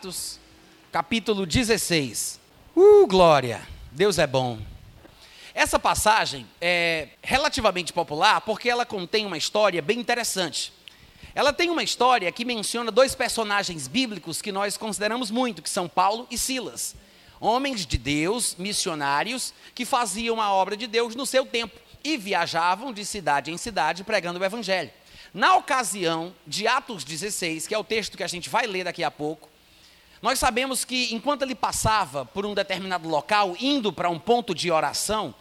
Atos, capítulo 16. Uh, glória! Deus é bom. Essa passagem é relativamente popular porque ela contém uma história bem interessante. Ela tem uma história que menciona dois personagens bíblicos que nós consideramos muito, que são Paulo e Silas. Homens de Deus, missionários, que faziam a obra de Deus no seu tempo e viajavam de cidade em cidade pregando o evangelho. Na ocasião de Atos 16, que é o texto que a gente vai ler daqui a pouco, nós sabemos que enquanto ele passava por um determinado local, indo para um ponto de oração,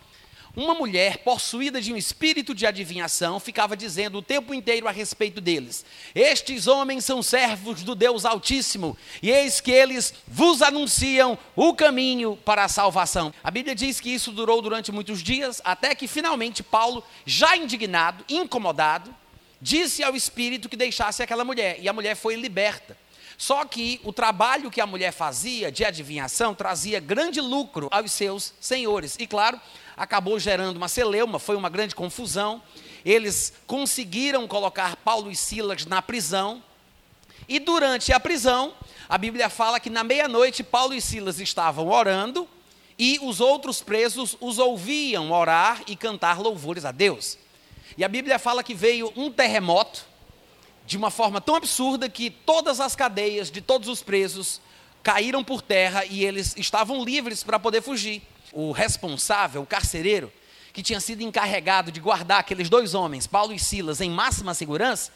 uma mulher possuída de um espírito de adivinhação ficava dizendo o tempo inteiro a respeito deles: Estes homens são servos do Deus Altíssimo, e eis que eles vos anunciam o caminho para a salvação. A Bíblia diz que isso durou durante muitos dias, até que finalmente Paulo, já indignado, incomodado, disse ao espírito que deixasse aquela mulher, e a mulher foi liberta. Só que o trabalho que a mulher fazia de adivinhação trazia grande lucro aos seus senhores. E claro, acabou gerando uma celeuma, foi uma grande confusão. Eles conseguiram colocar Paulo e Silas na prisão. E durante a prisão, a Bíblia fala que na meia-noite Paulo e Silas estavam orando e os outros presos os ouviam orar e cantar louvores a Deus. E a Bíblia fala que veio um terremoto de uma forma tão absurda que todas as cadeias de todos os presos caíram por terra e eles estavam livres para poder fugir. O responsável, o carcereiro, que tinha sido encarregado de guardar aqueles dois homens, Paulo e Silas, em máxima segurança,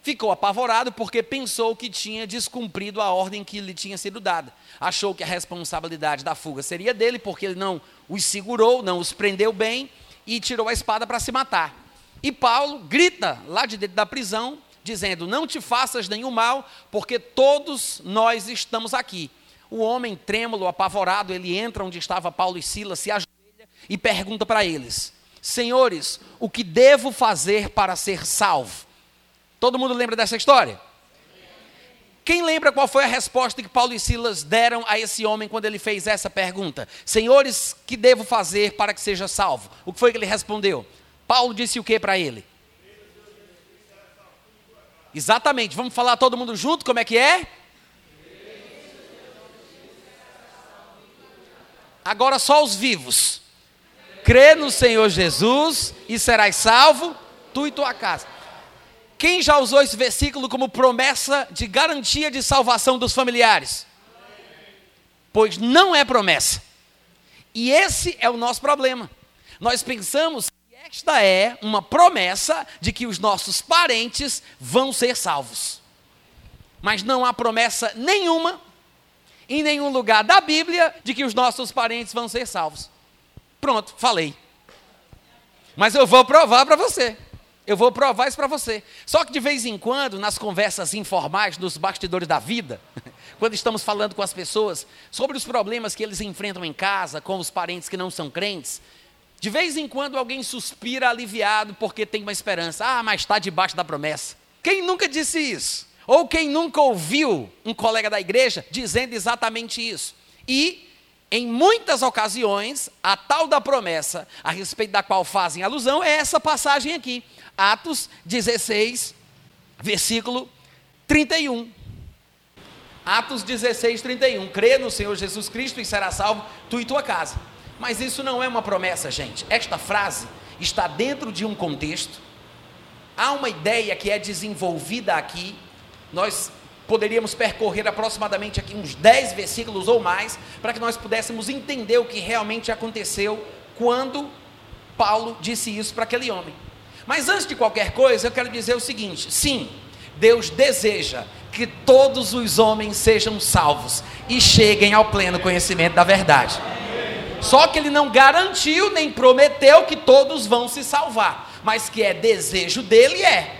ficou apavorado porque pensou que tinha descumprido a ordem que lhe tinha sido dada. Achou que a responsabilidade da fuga seria dele, porque ele não os segurou, não os prendeu bem e tirou a espada para se matar. E Paulo grita lá de dentro da prisão, dizendo: Não te faças nenhum mal, porque todos nós estamos aqui. O homem trêmulo, apavorado, ele entra onde estava Paulo e Silas, se ajoelha e pergunta para eles: Senhores, o que devo fazer para ser salvo? Todo mundo lembra dessa história? Quem lembra qual foi a resposta que Paulo e Silas deram a esse homem quando ele fez essa pergunta? Senhores, que devo fazer para que seja salvo? O que foi que ele respondeu? Paulo disse o que para ele? Exatamente, vamos falar todo mundo junto, como é que é? Agora só os vivos. Crê no Senhor Jesus e serás salvo, tu e tua casa. Quem já usou esse versículo como promessa de garantia de salvação dos familiares? Pois não é promessa. E esse é o nosso problema. Nós pensamos esta é uma promessa de que os nossos parentes vão ser salvos. Mas não há promessa nenhuma, em nenhum lugar da Bíblia, de que os nossos parentes vão ser salvos. Pronto, falei. Mas eu vou provar para você. Eu vou provar isso para você. Só que de vez em quando, nas conversas informais, nos bastidores da vida, quando estamos falando com as pessoas sobre os problemas que eles enfrentam em casa, com os parentes que não são crentes, de vez em quando alguém suspira aliviado porque tem uma esperança. Ah, mas está debaixo da promessa. Quem nunca disse isso? Ou quem nunca ouviu um colega da igreja dizendo exatamente isso? E, em muitas ocasiões, a tal da promessa, a respeito da qual fazem alusão, é essa passagem aqui. Atos 16, versículo 31. Atos 16, 31. Crê no Senhor Jesus Cristo e será salvo tu e tua casa. Mas isso não é uma promessa, gente. Esta frase está dentro de um contexto. Há uma ideia que é desenvolvida aqui. Nós poderíamos percorrer aproximadamente aqui uns 10 versículos ou mais para que nós pudéssemos entender o que realmente aconteceu quando Paulo disse isso para aquele homem. Mas antes de qualquer coisa, eu quero dizer o seguinte: sim, Deus deseja que todos os homens sejam salvos e cheguem ao pleno conhecimento da verdade. Só que ele não garantiu nem prometeu que todos vão se salvar, mas que é desejo dele é.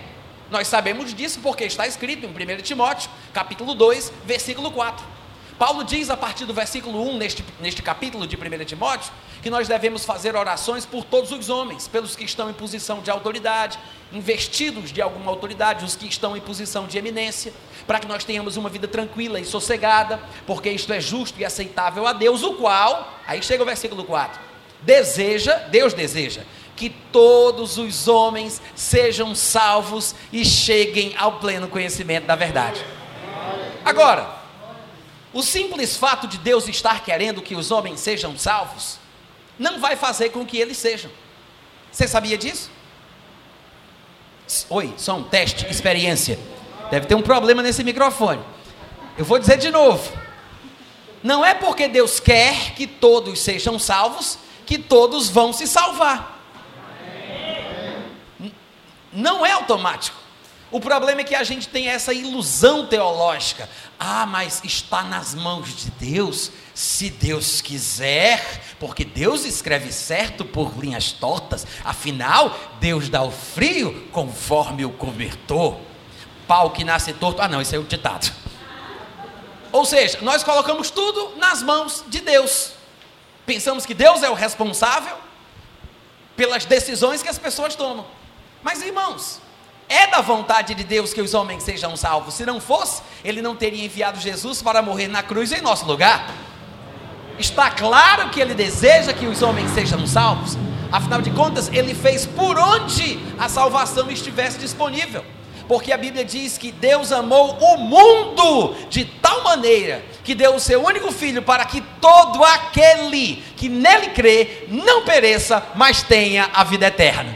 Nós sabemos disso porque está escrito em 1 Timóteo, capítulo 2, versículo 4. Paulo diz a partir do versículo 1 neste, neste capítulo de 1 Timóteo que nós devemos fazer orações por todos os homens, pelos que estão em posição de autoridade, investidos de alguma autoridade, os que estão em posição de eminência, para que nós tenhamos uma vida tranquila e sossegada, porque isto é justo e aceitável a Deus, o qual, aí chega o versículo 4, deseja, Deus deseja, que todos os homens sejam salvos e cheguem ao pleno conhecimento da verdade. Agora, O simples fato de Deus estar querendo que os homens sejam salvos não vai fazer com que eles sejam. Você sabia disso? Oi, só um teste, experiência. Deve ter um problema nesse microfone. Eu vou dizer de novo. Não é porque Deus quer que todos sejam salvos que todos vão se salvar. Não é automático. O problema é que a gente tem essa ilusão teológica. Ah, mas está nas mãos de Deus, se Deus quiser, porque Deus escreve certo por linhas tortas, afinal, Deus dá o frio conforme o cobertor. Pau que nasce torto. Ah, não, isso é o ditado. Ou seja, nós colocamos tudo nas mãos de Deus. Pensamos que Deus é o responsável pelas decisões que as pessoas tomam. Mas, irmãos, é da vontade de Deus que os homens sejam salvos. Se não fosse, Ele não teria enviado Jesus para morrer na cruz em nosso lugar. Está claro que Ele deseja que os homens sejam salvos. Afinal de contas, Ele fez por onde a salvação estivesse disponível porque a Bíblia diz que Deus amou o mundo de tal maneira que deu o seu único filho para que todo aquele que nele crê não pereça, mas tenha a vida eterna.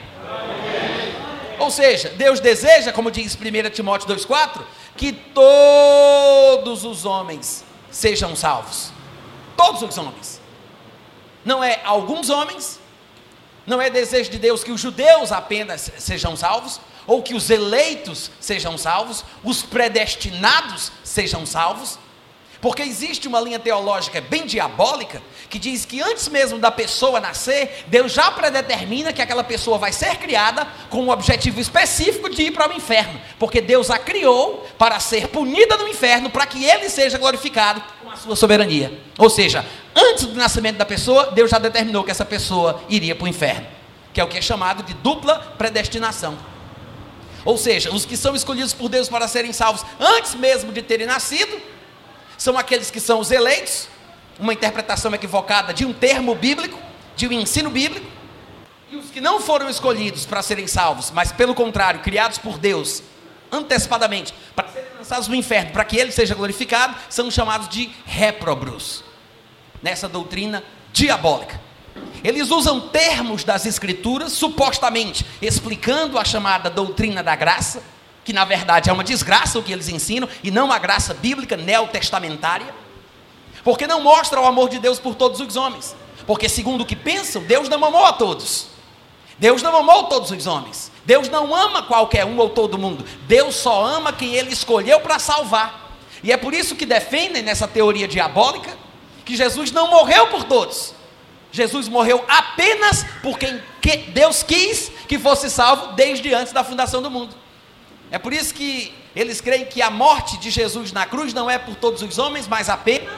Ou seja, Deus deseja, como diz 1 Timóteo 2,4, que todos os homens sejam salvos. Todos os homens. Não é alguns homens, não é desejo de Deus que os judeus apenas sejam salvos, ou que os eleitos sejam salvos, os predestinados sejam salvos, porque existe uma linha teológica bem diabólica que diz que antes mesmo da pessoa nascer, Deus já predetermina que aquela pessoa vai ser criada com um objetivo específico de ir para o inferno, porque Deus a criou para ser punida no inferno, para que ele seja glorificado com a sua soberania. Ou seja, antes do nascimento da pessoa, Deus já determinou que essa pessoa iria para o inferno, que é o que é chamado de dupla predestinação. Ou seja, os que são escolhidos por Deus para serem salvos antes mesmo de terem nascido, são aqueles que são os eleitos, uma interpretação equivocada de um termo bíblico, de um ensino bíblico, e os que não foram escolhidos para serem salvos, mas pelo contrário, criados por Deus antecipadamente para serem lançados no inferno, para que ele seja glorificado, são chamados de réprobros, nessa doutrina diabólica. Eles usam termos das Escrituras, supostamente explicando a chamada doutrina da graça, que na verdade é uma desgraça o que eles ensinam, e não uma graça bíblica neotestamentária, porque não mostra o amor de Deus por todos os homens, porque segundo o que pensam, Deus não amou a todos, Deus não amou todos os homens, Deus não ama qualquer um ou todo mundo, Deus só ama quem Ele escolheu para salvar, e é por isso que defendem nessa teoria diabólica que Jesus não morreu por todos, Jesus morreu apenas por quem Deus quis que fosse salvo desde antes da fundação do mundo. É por isso que eles creem que a morte de Jesus na cruz não é por todos os homens, mas apenas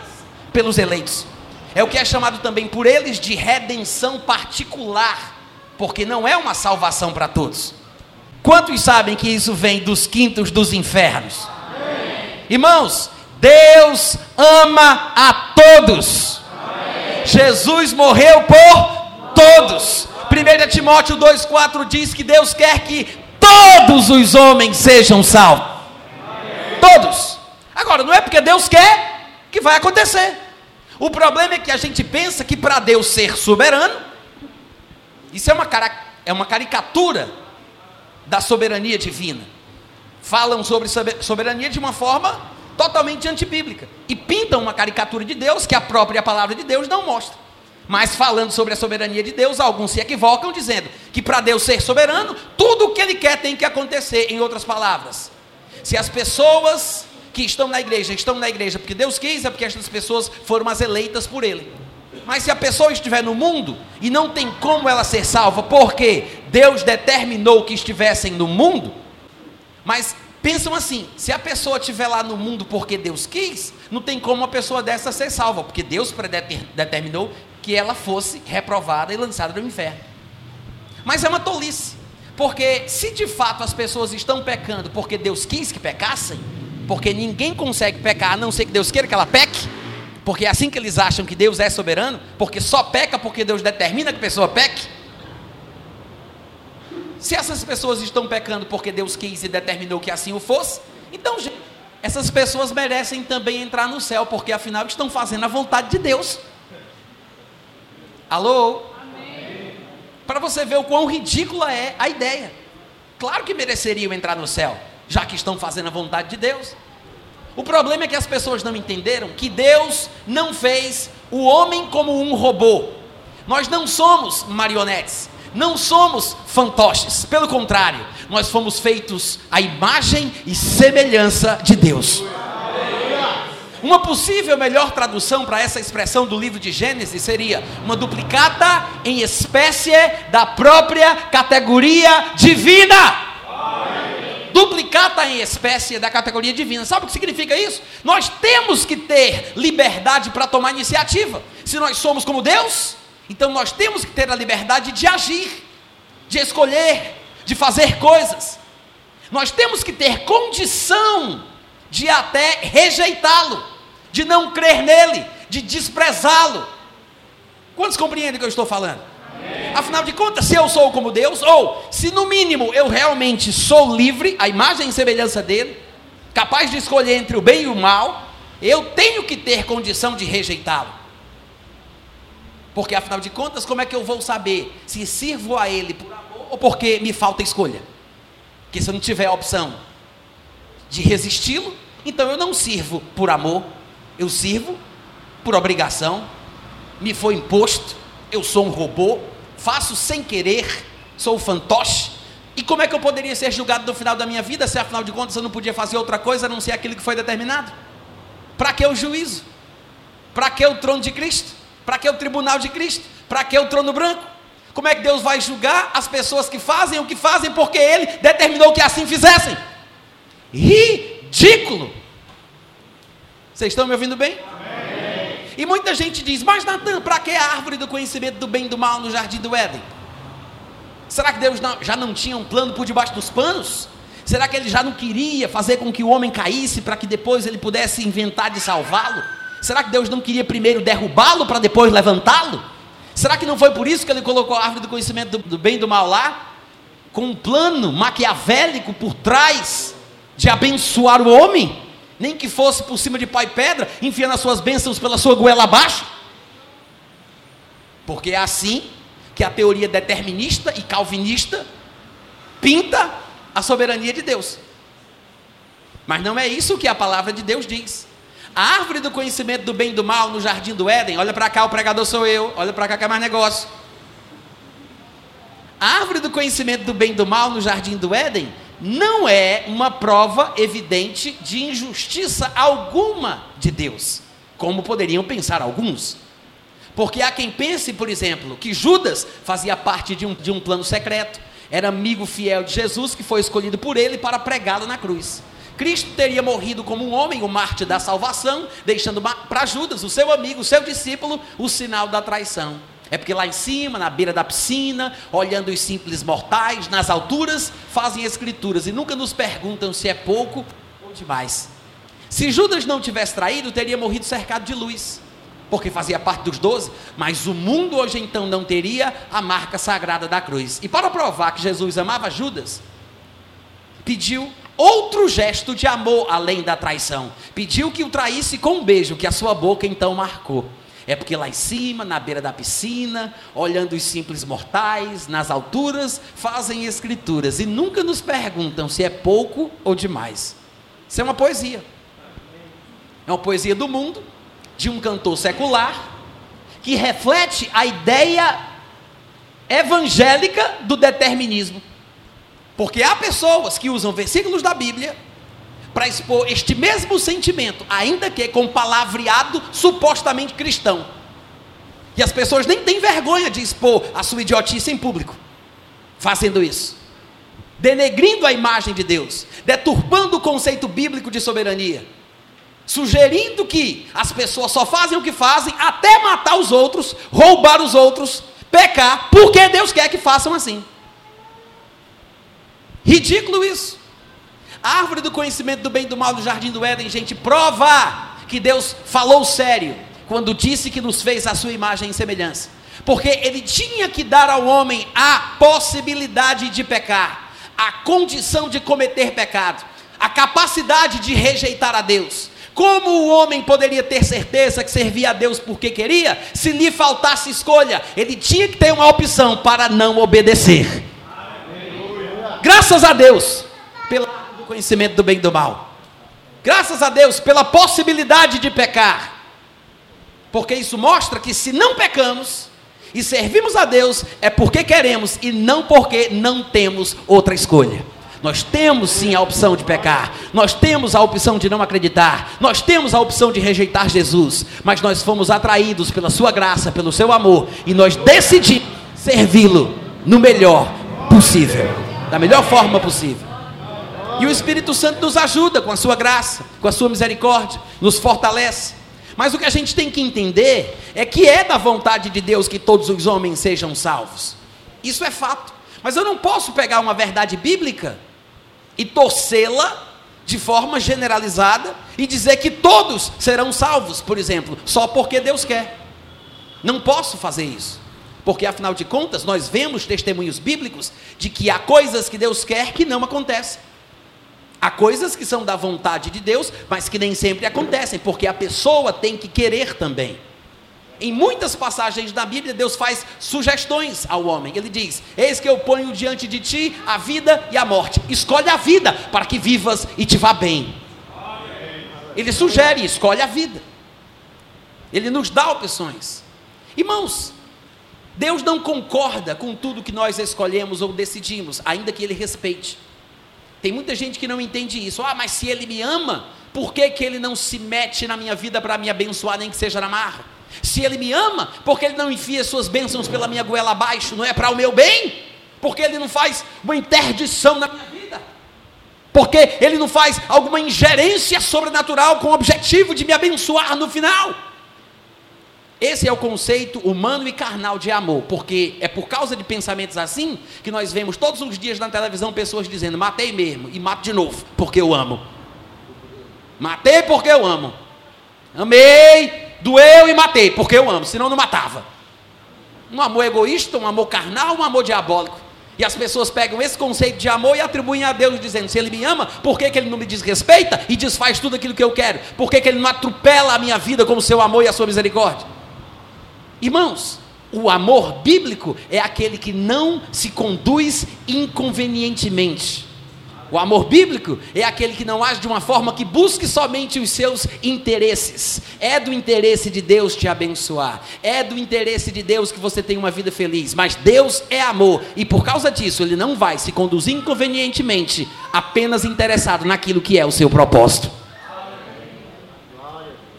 pelos eleitos. É o que é chamado também por eles de redenção particular, porque não é uma salvação para todos. Quantos sabem que isso vem dos quintos dos infernos? Amém. Irmãos, Deus ama a todos. Jesus morreu por todos. 1 Timóteo 2,4 diz que Deus quer que todos os homens sejam salvos. Todos. Agora, não é porque Deus quer que vai acontecer. O problema é que a gente pensa que para Deus ser soberano, isso é uma, é uma caricatura da soberania divina. Falam sobre soberania de uma forma totalmente antibíblica. E pintam uma caricatura de Deus que a própria palavra de Deus não mostra. Mas falando sobre a soberania de Deus, alguns se equivocam dizendo que para Deus ser soberano, tudo o que Ele quer tem que acontecer. Em outras palavras, se as pessoas que estão na igreja estão na igreja porque Deus quis, é porque estas pessoas foram as eleitas por Ele. Mas se a pessoa estiver no mundo e não tem como ela ser salva, porque Deus determinou que estivessem no mundo, mas pensam assim: se a pessoa estiver lá no mundo porque Deus quis, não tem como uma pessoa dessa ser salva, porque Deus predeterminou que ela fosse reprovada e lançada no inferno. Mas é uma tolice, porque se de fato as pessoas estão pecando porque Deus quis que pecassem, porque ninguém consegue pecar a não ser que Deus queira que ela peque, porque é assim que eles acham que Deus é soberano, porque só peca porque Deus determina que a pessoa peque. Se essas pessoas estão pecando porque Deus quis e determinou que assim o fosse, então, gente, essas pessoas merecem também entrar no céu, porque afinal estão fazendo a vontade de Deus. Alô? Para você ver o quão ridícula é a ideia. Claro que mereceriam entrar no céu, já que estão fazendo a vontade de Deus. O problema é que as pessoas não entenderam que Deus não fez o homem como um robô. Nós não somos marionetes, não somos fantoches, pelo contrário, nós fomos feitos à imagem e semelhança de Deus. Uma possível melhor tradução para essa expressão do livro de Gênesis seria uma duplicata em espécie da própria categoria divina duplicata em espécie da categoria divina. Sabe o que significa isso? Nós temos que ter liberdade para tomar iniciativa. Se nós somos como Deus, então nós temos que ter a liberdade de agir, de escolher, de fazer coisas. Nós temos que ter condição de até rejeitá-lo, de não crer nele, de desprezá-lo. Quantos compreendem o que eu estou falando? Afinal de contas, se eu sou como Deus, ou se no mínimo eu realmente sou livre, a imagem e semelhança dele, capaz de escolher entre o bem e o mal, eu tenho que ter condição de rejeitá-lo. Porque afinal de contas, como é que eu vou saber se sirvo a ele por amor ou porque me falta escolha? Porque se eu não tiver a opção de resisti-lo, então eu não sirvo por amor, eu sirvo por obrigação, me foi imposto, eu sou um robô, faço sem querer, sou fantoche. E como é que eu poderia ser julgado no final da minha vida se afinal de contas eu não podia fazer outra coisa a não ser aquilo que foi determinado? Para que o juízo? Para que o trono de Cristo? Para que o tribunal de Cristo? Para que o trono branco? Como é que Deus vai julgar as pessoas que fazem o que fazem porque Ele determinou que assim fizessem? Ridículo! Vocês estão me ouvindo bem? Amém. E muita gente diz: Mas Natan, para que a árvore do conhecimento do bem e do mal no jardim do Éden? Será que Deus não, já não tinha um plano por debaixo dos panos? Será que ele já não queria fazer com que o homem caísse para que depois ele pudesse inventar de salvá-lo? Será que Deus não queria primeiro derrubá-lo para depois levantá-lo? Será que não foi por isso que ele colocou a árvore do conhecimento do, do bem e do mal lá? Com um plano maquiavélico por trás de abençoar o homem? Nem que fosse por cima de pai pedra, enfiando as suas bênçãos pela sua goela abaixo? Porque é assim que a teoria determinista e calvinista pinta a soberania de Deus. Mas não é isso que a palavra de Deus diz. A árvore do conhecimento do bem e do mal no jardim do Éden, olha para cá, o pregador sou eu, olha para cá que é mais negócio. A árvore do conhecimento do bem e do mal no jardim do Éden não é uma prova evidente de injustiça alguma de Deus, como poderiam pensar alguns. Porque há quem pense, por exemplo, que Judas fazia parte de um, de um plano secreto, era amigo fiel de Jesus que foi escolhido por ele para pregá-lo na cruz. Cristo teria morrido como um homem, o mártir da salvação, deixando para Judas, o seu amigo, o seu discípulo, o sinal da traição. É porque lá em cima, na beira da piscina, olhando os simples mortais, nas alturas, fazem escrituras e nunca nos perguntam se é pouco ou demais. Se Judas não tivesse traído, teria morrido cercado de luz, porque fazia parte dos doze, mas o mundo hoje então não teria a marca sagrada da cruz. E para provar que Jesus amava Judas, pediu outro gesto de amor além da traição. Pediu que o traísse com um beijo que a sua boca então marcou. É porque lá em cima, na beira da piscina, olhando os simples mortais, nas alturas, fazem escrituras e nunca nos perguntam se é pouco ou demais. Isso é uma poesia. É uma poesia do mundo, de um cantor secular, que reflete a ideia evangélica do determinismo. Porque há pessoas que usam versículos da Bíblia para expor este mesmo sentimento, ainda que com palavreado supostamente cristão. E as pessoas nem têm vergonha de expor a sua idiotice em público, fazendo isso, denegrindo a imagem de Deus, deturpando o conceito bíblico de soberania, sugerindo que as pessoas só fazem o que fazem até matar os outros, roubar os outros, pecar, porque Deus quer que façam assim. Ridículo isso. A árvore do conhecimento do bem e do mal do jardim do Éden, gente, prova que Deus falou sério quando disse que nos fez a sua imagem e semelhança. Porque ele tinha que dar ao homem a possibilidade de pecar, a condição de cometer pecado, a capacidade de rejeitar a Deus. Como o homem poderia ter certeza que servia a Deus porque queria, se lhe faltasse escolha? Ele tinha que ter uma opção para não obedecer. Graças a Deus pelo conhecimento do bem e do mal. Graças a Deus pela possibilidade de pecar. Porque isso mostra que se não pecamos e servimos a Deus é porque queremos e não porque não temos outra escolha. Nós temos sim a opção de pecar, nós temos a opção de não acreditar, nós temos a opção de rejeitar Jesus, mas nós fomos atraídos pela Sua graça, pelo Seu amor, e nós decidimos servi-lo no melhor possível, da melhor forma possível. E o Espírito Santo nos ajuda com a Sua graça, com a Sua misericórdia, nos fortalece. Mas o que a gente tem que entender é que é da vontade de Deus que todos os homens sejam salvos. Isso é fato. Mas eu não posso pegar uma verdade bíblica e torcê-la de forma generalizada e dizer que todos serão salvos, por exemplo, só porque Deus quer. Não posso fazer isso. Porque afinal de contas, nós vemos testemunhos bíblicos de que há coisas que Deus quer que não acontecem. Há coisas que são da vontade de Deus, mas que nem sempre acontecem, porque a pessoa tem que querer também. Em muitas passagens da Bíblia, Deus faz sugestões ao homem. Ele diz: Eis que eu ponho diante de ti a vida e a morte. Escolhe a vida para que vivas e te vá bem. Ele sugere, escolhe a vida. Ele nos dá opções. Irmãos, Deus não concorda com tudo que nós escolhemos ou decidimos, ainda que Ele respeite. Tem muita gente que não entende isso. Ah, mas se Ele me ama, por que, que Ele não se mete na minha vida para me abençoar, nem que seja na marra? Se Ele me ama, porque Ele não enfia suas bênçãos pela minha goela abaixo, não é para o meu bem? Porque Ele não faz uma interdição na minha vida? Porque Ele não faz alguma ingerência sobrenatural com o objetivo de me abençoar no final? Esse é o conceito humano e carnal de amor, porque é por causa de pensamentos assim que nós vemos todos os dias na televisão pessoas dizendo: matei mesmo e mato de novo, porque eu amo. Matei porque eu amo. Amei, Doeu e matei, porque eu amo, senão não matava. Um amor egoísta, um amor carnal, um amor diabólico. E as pessoas pegam esse conceito de amor e atribuem a Deus, dizendo: se Ele me ama, por que, que Ele não me desrespeita e desfaz tudo aquilo que eu quero? Por que, que Ele não atropela a minha vida com o seu amor e a sua misericórdia? Irmãos, o amor bíblico é aquele que não se conduz inconvenientemente. O amor bíblico é aquele que não age de uma forma que busque somente os seus interesses. É do interesse de Deus te abençoar. É do interesse de Deus que você tenha uma vida feliz. Mas Deus é amor e por causa disso ele não vai se conduzir inconvenientemente, apenas interessado naquilo que é o seu propósito.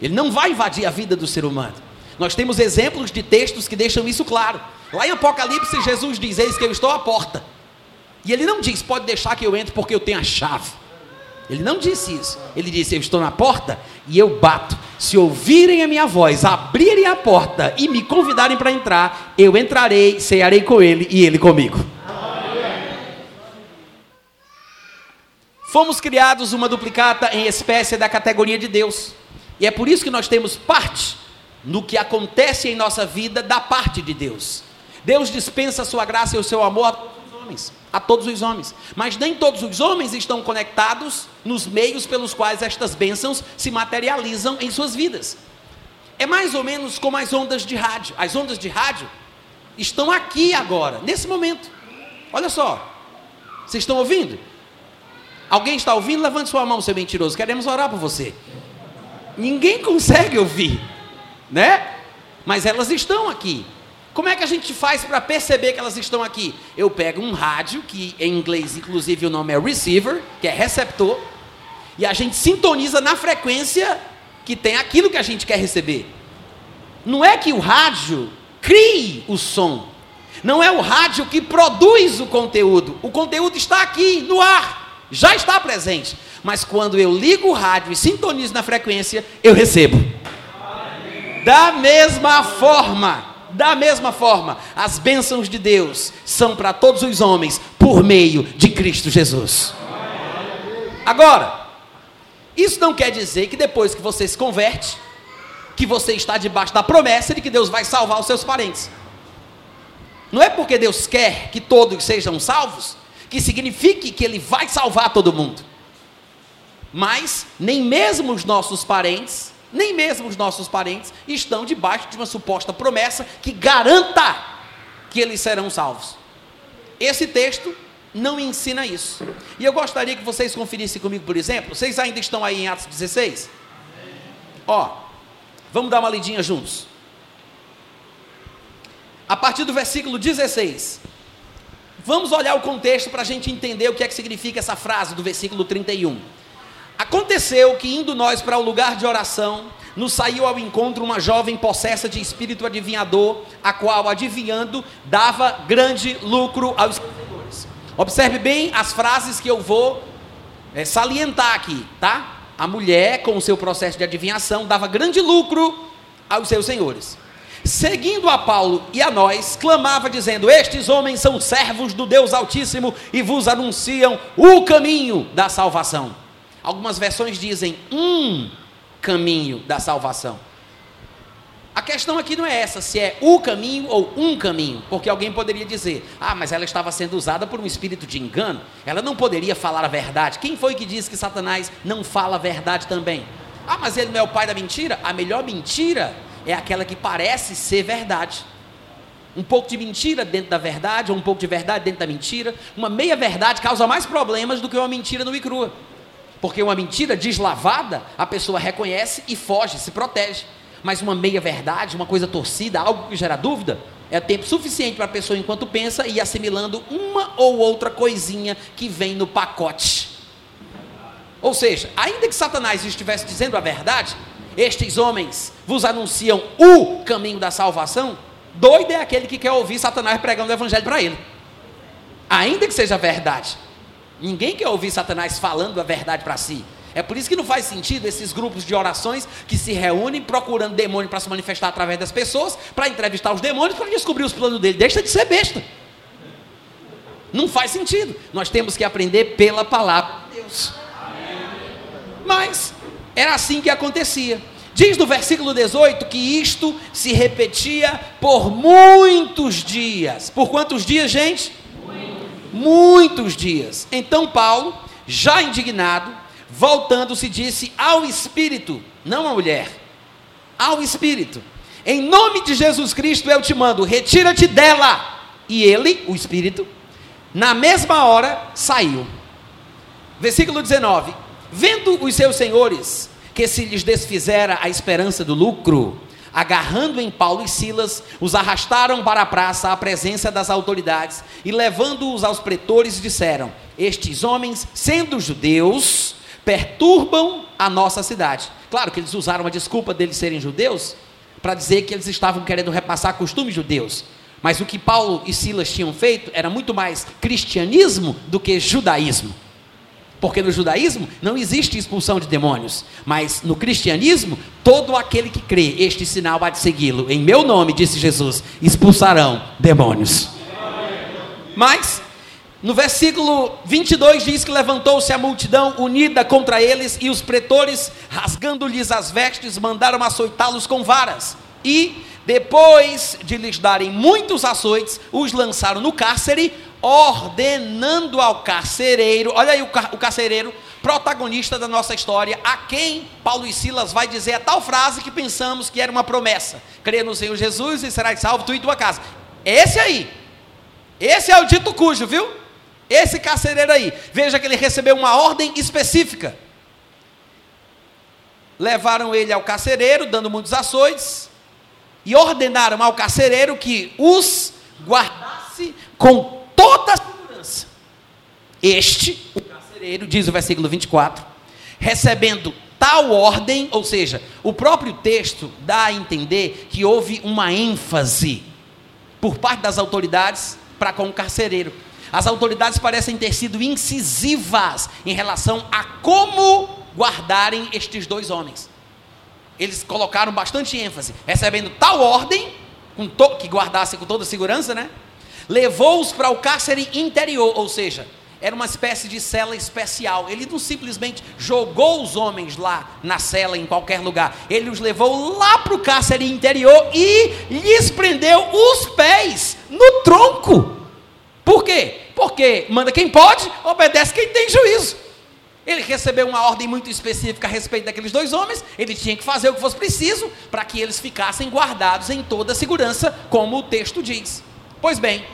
Ele não vai invadir a vida do ser humano. Nós temos exemplos de textos que deixam isso claro. Lá em Apocalipse, Jesus diz: Eis que eu estou à porta. E ele não diz, pode deixar que eu entre porque eu tenho a chave. Ele não disse isso. Ele disse: Eu estou na porta e eu bato. Se ouvirem a minha voz, abrirem a porta e me convidarem para entrar, eu entrarei, cearei com ele e ele comigo. Fomos criados uma duplicata em espécie da categoria de Deus. E é por isso que nós temos parte no que acontece em nossa vida da parte de Deus. Deus dispensa a sua graça e o seu amor a todos os homens a todos os homens. Mas nem todos os homens estão conectados nos meios pelos quais estas bênçãos se materializam em suas vidas. É mais ou menos como as ondas de rádio. As ondas de rádio estão aqui agora, nesse momento. Olha só. Vocês estão ouvindo? Alguém está ouvindo? Levante sua mão, seu mentiroso. Queremos orar por você. Ninguém consegue ouvir, né? Mas elas estão aqui. Como é que a gente faz para perceber que elas estão aqui? Eu pego um rádio, que em inglês, inclusive, o nome é receiver, que é receptor, e a gente sintoniza na frequência que tem aquilo que a gente quer receber. Não é que o rádio crie o som, não é o rádio que produz o conteúdo, o conteúdo está aqui no ar, já está presente. Mas quando eu ligo o rádio e sintonizo na frequência, eu recebo. Da mesma forma, da mesma forma, as bênçãos de Deus são para todos os homens por meio de Cristo Jesus. Agora, isso não quer dizer que depois que você se converte, que você está debaixo da promessa de que Deus vai salvar os seus parentes. Não é porque Deus quer que todos sejam salvos que signifique que Ele vai salvar todo mundo. Mas nem mesmo os nossos parentes, nem mesmo os nossos parentes estão debaixo de uma suposta promessa que garanta que eles serão salvos. Esse texto não ensina isso. E eu gostaria que vocês conferissem comigo, por exemplo, vocês ainda estão aí em Atos 16? Ó, vamos dar uma lidinha juntos. A partir do versículo 16. Vamos olhar o contexto para a gente entender o que é que significa essa frase do versículo 31. Aconteceu que, indo nós para o lugar de oração, nos saiu ao encontro uma jovem possessa de espírito adivinhador, a qual, adivinhando, dava grande lucro aos seguidores. Observe bem as frases que eu vou é, salientar aqui, tá? A mulher, com o seu processo de adivinhação, dava grande lucro aos seus senhores. Seguindo a Paulo e a nós, clamava dizendo: Estes homens são servos do Deus Altíssimo e vos anunciam o caminho da salvação. Algumas versões dizem um caminho da salvação. A questão aqui não é essa, se é o caminho ou um caminho, porque alguém poderia dizer: ah, mas ela estava sendo usada por um espírito de engano, ela não poderia falar a verdade. Quem foi que disse que Satanás não fala a verdade também? Ah, mas ele não é o pai da mentira? A melhor mentira é aquela que parece ser verdade. Um pouco de mentira dentro da verdade, ou um pouco de verdade dentro da mentira. Uma meia verdade causa mais problemas do que uma mentira no e crua. Porque uma mentira deslavada, a pessoa reconhece e foge, se protege. Mas uma meia-verdade, uma coisa torcida, algo que gera dúvida, é tempo suficiente para a pessoa, enquanto pensa, ir assimilando uma ou outra coisinha que vem no pacote. Ou seja, ainda que Satanás estivesse dizendo a verdade, estes homens vos anunciam o caminho da salvação, doido é aquele que quer ouvir Satanás pregando o evangelho para ele. Ainda que seja verdade. Ninguém quer ouvir Satanás falando a verdade para si. É por isso que não faz sentido esses grupos de orações que se reúnem procurando demônio para se manifestar através das pessoas, para entrevistar os demônios, para descobrir os planos dele. Deixa de ser besta. Não faz sentido. Nós temos que aprender pela palavra de Deus. Mas era assim que acontecia. Diz no versículo 18 que isto se repetia por muitos dias. Por quantos dias, gente? Muitos dias. Então Paulo, já indignado, voltando-se, disse ao Espírito, não à mulher, ao Espírito: Em nome de Jesus Cristo eu te mando, retira-te dela. E ele, o Espírito, na mesma hora saiu. Versículo 19: Vendo os seus senhores que se lhes desfizera a esperança do lucro, agarrando em Paulo e Silas, os arrastaram para a praça à presença das autoridades e levando-os aos pretores disseram: Estes homens, sendo judeus, perturbam a nossa cidade. Claro que eles usaram a desculpa deles serem judeus para dizer que eles estavam querendo repassar costumes judeus. Mas o que Paulo e Silas tinham feito era muito mais cristianismo do que judaísmo. Porque no judaísmo não existe expulsão de demônios, mas no cristianismo, todo aquele que crê, este sinal há de segui-lo. Em meu nome, disse Jesus, expulsarão demônios. Mas no versículo 22 diz que levantou-se a multidão unida contra eles e os pretores, rasgando-lhes as vestes, mandaram açoitá-los com varas. E depois de lhes darem muitos açoites, os lançaram no cárcere, ordenando ao carcereiro, olha aí o, car o carcereiro, protagonista da nossa história, a quem Paulo e Silas vai dizer a tal frase que pensamos que era uma promessa: crê no Senhor Jesus e serás salvo tu e tua casa. Esse aí, esse é o dito cujo, viu? Esse carcereiro aí, veja que ele recebeu uma ordem específica. Levaram ele ao carcereiro, dando muitos açoites, e ordenaram ao carcereiro que os guardasse com toda a segurança. Este, o carcereiro, diz o versículo 24, recebendo tal ordem, ou seja, o próprio texto dá a entender que houve uma ênfase por parte das autoridades para com o carcereiro. As autoridades parecem ter sido incisivas em relação a como guardarem estes dois homens. Eles colocaram bastante ênfase, recebendo tal ordem, que guardasse com toda segurança, né? Levou-os para o cárcere interior, ou seja, era uma espécie de cela especial. Ele não simplesmente jogou os homens lá na cela, em qualquer lugar. Ele os levou lá para o cárcere interior e lhes prendeu os pés no tronco. Por quê? Porque manda quem pode, obedece quem tem juízo. Ele recebeu uma ordem muito específica a respeito daqueles dois homens, ele tinha que fazer o que fosse preciso para que eles ficassem guardados em toda a segurança, como o texto diz. Pois bem,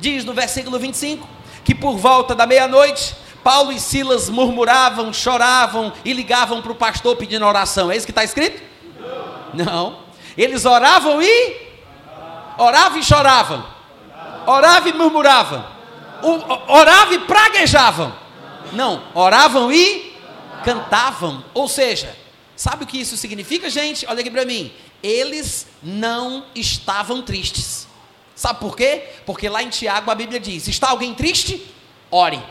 diz no versículo 25 que por volta da meia-noite, Paulo e Silas murmuravam, choravam e ligavam para o pastor pedindo oração. É isso que está escrito? Não. Eles oravam e oravam e choravam. Oravam e murmuravam. Oravam e praguejavam não, oravam e cantavam. Ou seja, sabe o que isso significa, gente? Olha aqui para mim. Eles não estavam tristes. Sabe por quê? Porque lá em Tiago a Bíblia diz: está alguém triste? Ore.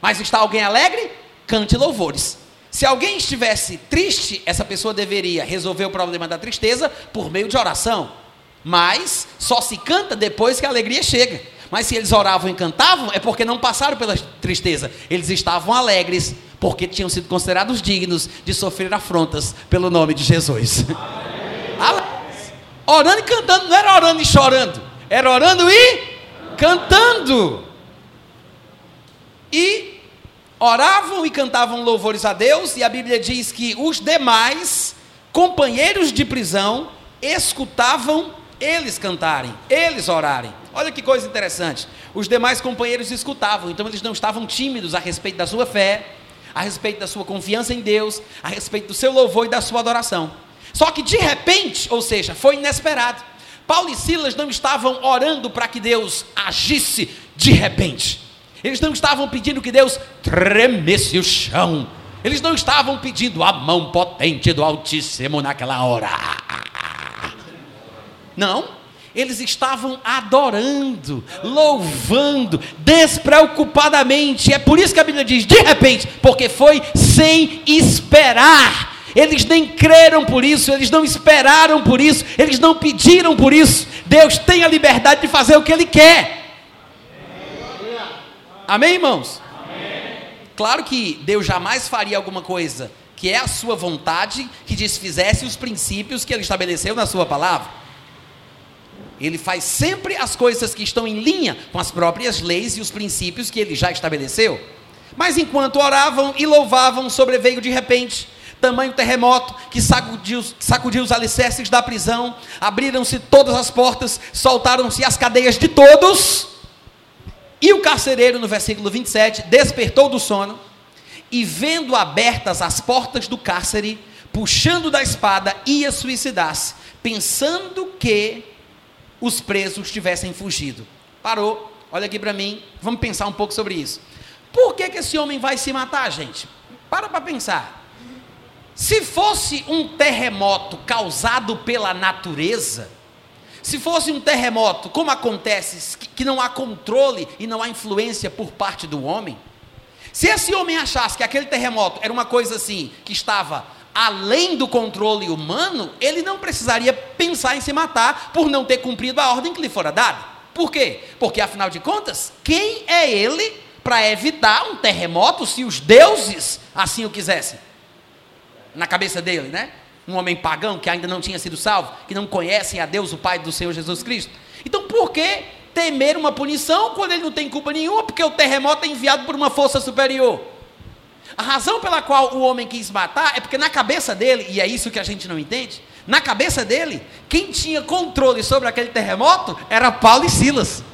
Mas está alguém alegre? Cante louvores. Se alguém estivesse triste, essa pessoa deveria resolver o problema da tristeza por meio de oração. Mas só se canta depois que a alegria chega. Mas se eles oravam e cantavam, é porque não passaram pela tristeza. Eles estavam alegres, porque tinham sido considerados dignos de sofrer afrontas pelo nome de Jesus. orando e cantando, não era orando e chorando, era orando e cantando. E oravam e cantavam louvores a Deus, e a Bíblia diz que os demais companheiros de prisão escutavam eles cantarem, eles orarem. Olha que coisa interessante. Os demais companheiros escutavam, então eles não estavam tímidos a respeito da sua fé, a respeito da sua confiança em Deus, a respeito do seu louvor e da sua adoração. Só que de repente, ou seja, foi inesperado. Paulo e Silas não estavam orando para que Deus agisse de repente. Eles não estavam pedindo que Deus tremesse o chão. Eles não estavam pedindo a mão potente do Altíssimo naquela hora. Não eles estavam adorando, louvando, despreocupadamente. É por isso que a Bíblia diz, de repente, porque foi sem esperar. Eles nem creram por isso, eles não esperaram por isso, eles não pediram por isso. Deus tem a liberdade de fazer o que Ele quer. Amém, irmãos? Claro que Deus jamais faria alguma coisa que é a sua vontade que desfizesse os princípios que Ele estabeleceu na Sua palavra. Ele faz sempre as coisas que estão em linha com as próprias leis e os princípios que ele já estabeleceu. Mas enquanto oravam e louvavam, sobreveio de repente tamanho terremoto que sacudiu, sacudiu os alicerces da prisão, abriram-se todas as portas, soltaram-se as cadeias de todos. E o carcereiro, no versículo 27, despertou do sono e, vendo abertas as portas do cárcere, puxando da espada, ia suicidar-se, pensando que os presos tivessem fugido. Parou, olha aqui para mim, vamos pensar um pouco sobre isso. Por que, que esse homem vai se matar, gente? Para para pensar. Se fosse um terremoto causado pela natureza, se fosse um terremoto, como acontece, que não há controle e não há influência por parte do homem, se esse homem achasse que aquele terremoto era uma coisa assim, que estava além do controle humano, ele não precisaria pensar em se matar por não ter cumprido a ordem que lhe fora dada. Por quê? Porque, afinal de contas, quem é ele para evitar um terremoto se os deuses assim o quisessem? Na cabeça dele, né? Um homem pagão que ainda não tinha sido salvo, que não conhece a Deus, o Pai do Senhor Jesus Cristo. Então, por que temer uma punição quando ele não tem culpa nenhuma? Porque o terremoto é enviado por uma força superior. A razão pela qual o homem quis matar é porque na cabeça dele, e é isso que a gente não entende, na cabeça dele, quem tinha controle sobre aquele terremoto era Paulo e Silas.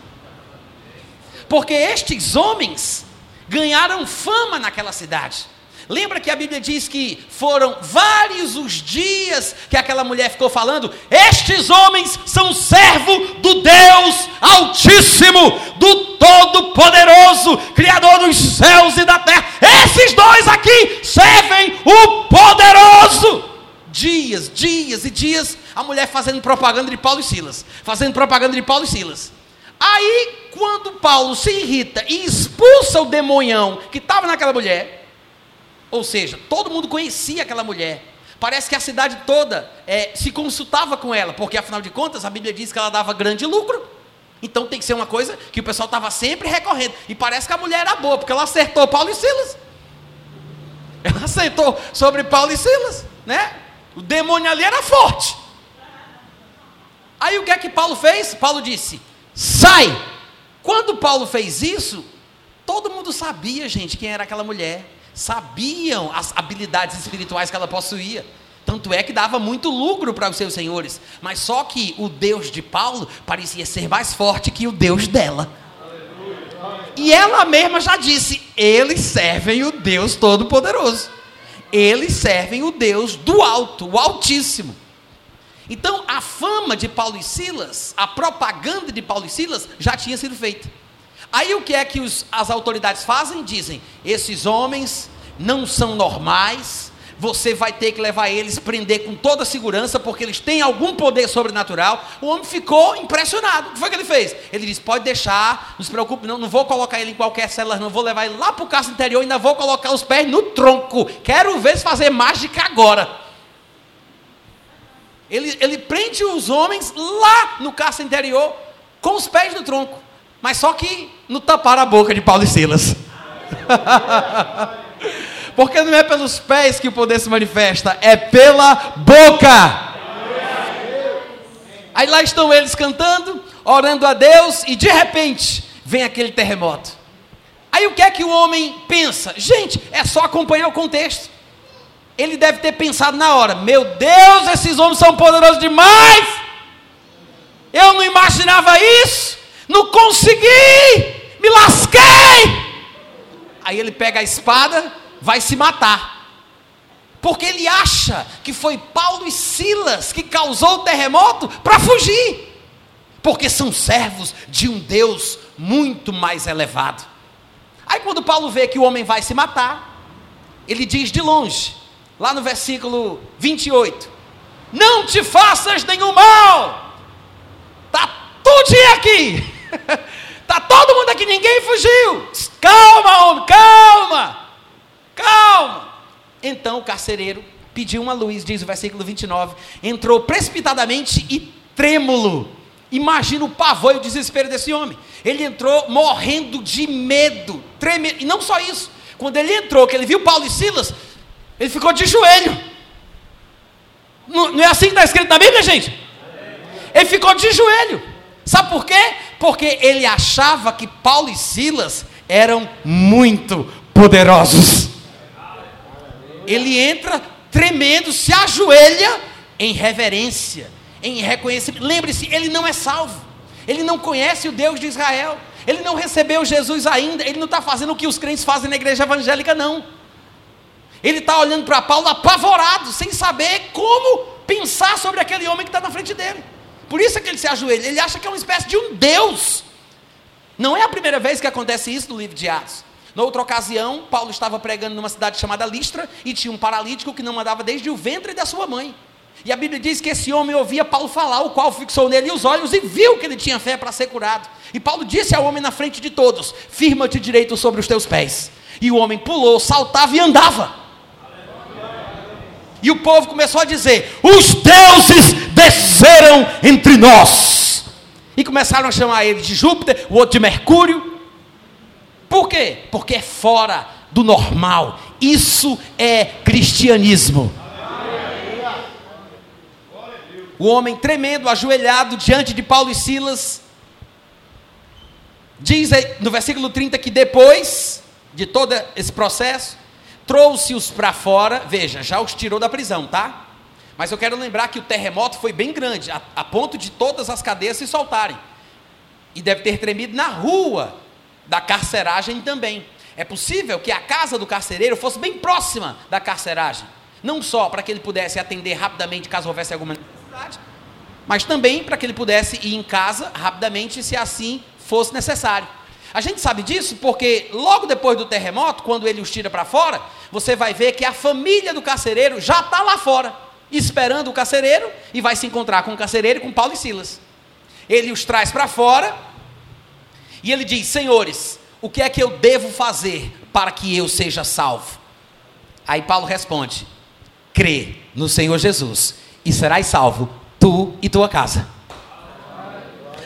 Porque estes homens ganharam fama naquela cidade. Lembra que a Bíblia diz que foram vários os dias que aquela mulher ficou falando: Estes homens são servo do Deus Altíssimo, do Todo-Poderoso, Criador dos céus e da terra. Esses dois aqui servem o Poderoso. Dias, dias e dias, a mulher fazendo propaganda de Paulo e Silas, fazendo propaganda de Paulo e Silas. Aí, quando Paulo se irrita e expulsa o demonhão que estava naquela mulher, ou seja, todo mundo conhecia aquela mulher. Parece que a cidade toda é, se consultava com ela, porque afinal de contas a Bíblia diz que ela dava grande lucro. Então tem que ser uma coisa que o pessoal estava sempre recorrendo. E parece que a mulher era boa, porque ela acertou Paulo e Silas. Ela acertou sobre Paulo e Silas, né? O demônio ali era forte. Aí o que é que Paulo fez? Paulo disse: sai! Quando Paulo fez isso, todo mundo sabia, gente, quem era aquela mulher sabiam as habilidades espirituais que ela possuía. Tanto é que dava muito lucro para os seus senhores. Mas só que o Deus de Paulo parecia ser mais forte que o Deus dela. E ela mesma já disse: eles servem o Deus Todo-Poderoso. Eles servem o Deus do alto, o Altíssimo. Então, a fama de Paulo e Silas, a propaganda de Paulo e Silas já tinha sido feita. Aí o que é que os, as autoridades fazem? Dizem: esses homens não são normais, você vai ter que levar eles, prender com toda segurança, porque eles têm algum poder sobrenatural. O homem ficou impressionado. O que foi que ele fez? Ele disse: pode deixar, não se preocupe, não, não vou colocar ele em qualquer célula, não vou levar ele lá para o caso interior, ainda vou colocar os pés no tronco. Quero ver se fazer mágica agora. Ele, ele prende os homens lá no caça interior, com os pés no tronco. Mas só que não taparam a boca de Paulo e Silas. Porque não é pelos pés que o poder se manifesta, é pela boca. Aí lá estão eles cantando, orando a Deus, e de repente vem aquele terremoto. Aí o que é que o homem pensa? Gente, é só acompanhar o contexto. Ele deve ter pensado na hora: Meu Deus, esses homens são poderosos demais. Eu não imaginava isso. Não consegui. Me lasquei. Aí ele pega a espada, vai se matar. Porque ele acha que foi Paulo e Silas que causou o terremoto para fugir. Porque são servos de um Deus muito mais elevado. Aí quando Paulo vê que o homem vai se matar, ele diz de longe: lá no versículo 28. Não te faças nenhum mal. Tá tudo aqui. tá todo mundo aqui, ninguém fugiu. Calma, homem, calma. Calma. Então o carcereiro pediu uma luz, diz o versículo 29. Entrou precipitadamente e trêmulo. Imagina o pavor e o desespero desse homem. Ele entrou morrendo de medo, tremendo. E não só isso. Quando ele entrou, que ele viu Paulo e Silas, ele ficou de joelho. Não, não é assim que está escrito na Bíblia, gente? Ele ficou de joelho. Sabe por quê? Porque ele achava que Paulo e Silas eram muito poderosos. Ele entra tremendo, se ajoelha em reverência, em reconhecimento. Lembre-se, ele não é salvo. Ele não conhece o Deus de Israel. Ele não recebeu Jesus ainda. Ele não está fazendo o que os crentes fazem na igreja evangélica, não. Ele está olhando para Paulo apavorado, sem saber como pensar sobre aquele homem que está na frente dele. Por isso é que ele se ajoelha. Ele acha que é uma espécie de um Deus. Não é a primeira vez que acontece isso no livro de Atos. Na outra ocasião, Paulo estava pregando numa cidade chamada Listra e tinha um paralítico que não andava desde o ventre da sua mãe. E a Bíblia diz que esse homem ouvia Paulo falar, o qual fixou nele os olhos e viu que ele tinha fé para ser curado. E Paulo disse ao homem na frente de todos: Firma-te direito sobre os teus pés. E o homem pulou, saltava e andava. E o povo começou a dizer: Os deuses desceram entre nós. E começaram a chamar ele de Júpiter, o outro de Mercúrio. Por quê? Porque é fora do normal. Isso é cristianismo. O homem tremendo, ajoelhado diante de Paulo e Silas, diz no versículo 30 que depois de todo esse processo, trouxe-os para fora, veja, já os tirou da prisão, tá? Mas eu quero lembrar que o terremoto foi bem grande, a, a ponto de todas as cadeias se soltarem. E deve ter tremido na rua da carceragem também. É possível que a casa do carcereiro fosse bem próxima da carceragem. Não só para que ele pudesse atender rapidamente caso houvesse alguma necessidade, mas também para que ele pudesse ir em casa rapidamente se assim fosse necessário. A gente sabe disso porque logo depois do terremoto, quando ele os tira para fora, você vai ver que a família do carcereiro já está lá fora, esperando o carcereiro e vai se encontrar com o carcereiro e com Paulo e Silas. Ele os traz para fora e ele diz: Senhores, o que é que eu devo fazer para que eu seja salvo? Aí Paulo responde: Crê no Senhor Jesus e serás salvo, tu e tua casa.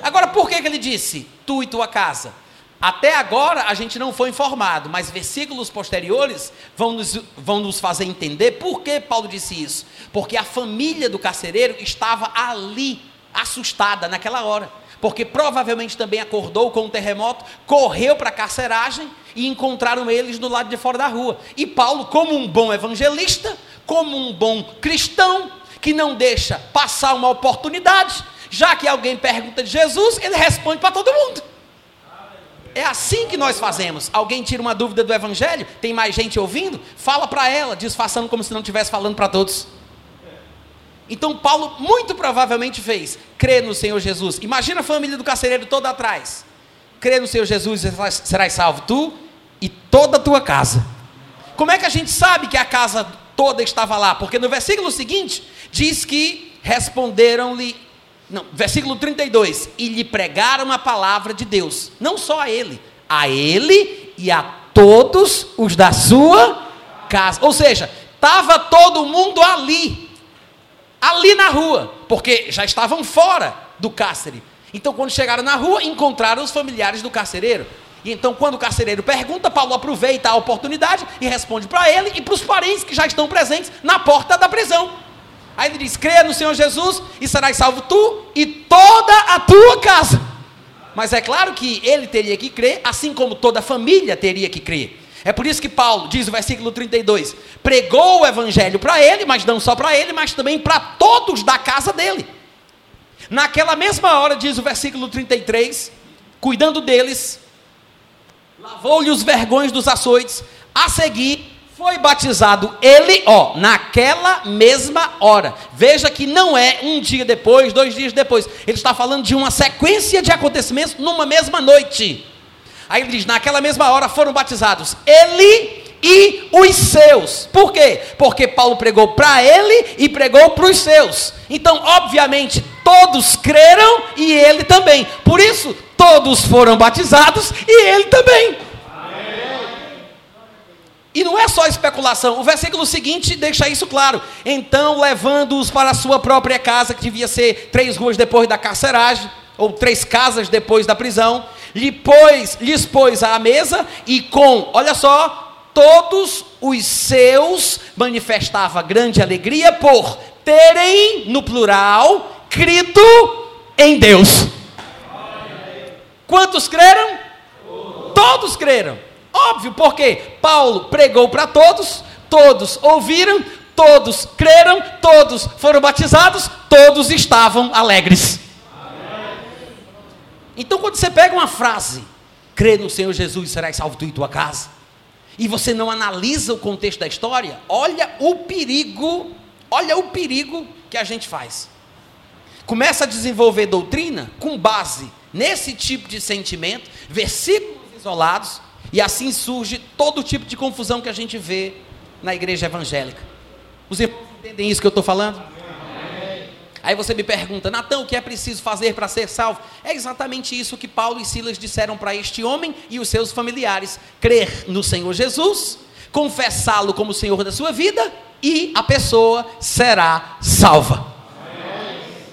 Agora, por que, que ele disse tu e tua casa? Até agora a gente não foi informado, mas versículos posteriores vão nos, vão nos fazer entender por que Paulo disse isso. Porque a família do carcereiro estava ali, assustada naquela hora, porque provavelmente também acordou com um terremoto, correu para a carceragem e encontraram eles do lado de fora da rua. E Paulo, como um bom evangelista, como um bom cristão, que não deixa passar uma oportunidade, já que alguém pergunta de Jesus, ele responde para todo mundo. É assim que nós fazemos. Alguém tira uma dúvida do evangelho, tem mais gente ouvindo, fala para ela, disfarçando como se não estivesse falando para todos. Então Paulo muito provavelmente fez, crê no Senhor Jesus. Imagina a família do carcereiro toda atrás. Crê no Senhor Jesus e serás salvo tu e toda a tua casa. Como é que a gente sabe que a casa toda estava lá? Porque no versículo seguinte diz que responderam-lhe não, versículo 32, e lhe pregaram a palavra de Deus, não só a ele, a ele e a todos os da sua casa. Ou seja, estava todo mundo ali ali na rua, porque já estavam fora do cárcere. Então, quando chegaram na rua, encontraram os familiares do carcereiro. E então, quando o carcereiro pergunta, Paulo aproveita a oportunidade e responde para ele e para os parentes que já estão presentes na porta da prisão. Aí ele diz: creia no Senhor Jesus e serás salvo tu e toda a tua casa. Mas é claro que ele teria que crer, assim como toda a família teria que crer. É por isso que Paulo diz o versículo 32: pregou o evangelho para ele, mas não só para ele, mas também para todos da casa dele. Naquela mesma hora, diz o versículo 33, cuidando deles, lavou-lhe os vergões dos açoites, a seguir foi batizado ele, ó, naquela mesma hora. Veja que não é um dia depois, dois dias depois. Ele está falando de uma sequência de acontecimentos numa mesma noite. Aí ele diz: naquela mesma hora foram batizados ele e os seus. Por quê? Porque Paulo pregou para ele e pregou para os seus. Então, obviamente, todos creram e ele também. Por isso, todos foram batizados e ele também. E não é só especulação, o versículo seguinte deixa isso claro. Então, levando-os para a sua própria casa, que devia ser três ruas depois da carceragem, ou três casas depois da prisão, lhe pôs, lhes pôs à mesa e com, olha só, todos os seus manifestava grande alegria por terem, no plural, crido em Deus. Quantos creram? Todos creram. Óbvio, porque Paulo pregou para todos, todos ouviram, todos creram, todos foram batizados, todos estavam alegres. Então, quando você pega uma frase, crê no Senhor Jesus e serás salvo tu e tua casa, e você não analisa o contexto da história, olha o perigo, olha o perigo que a gente faz. Começa a desenvolver doutrina com base nesse tipo de sentimento, versículos isolados, e assim surge todo tipo de confusão que a gente vê na igreja evangélica. Os irmãos entendem isso que eu estou falando? Aí você me pergunta, Natão, o que é preciso fazer para ser salvo? É exatamente isso que Paulo e Silas disseram para este homem e os seus familiares: crer no Senhor Jesus, confessá-lo como Senhor da sua vida e a pessoa será salva.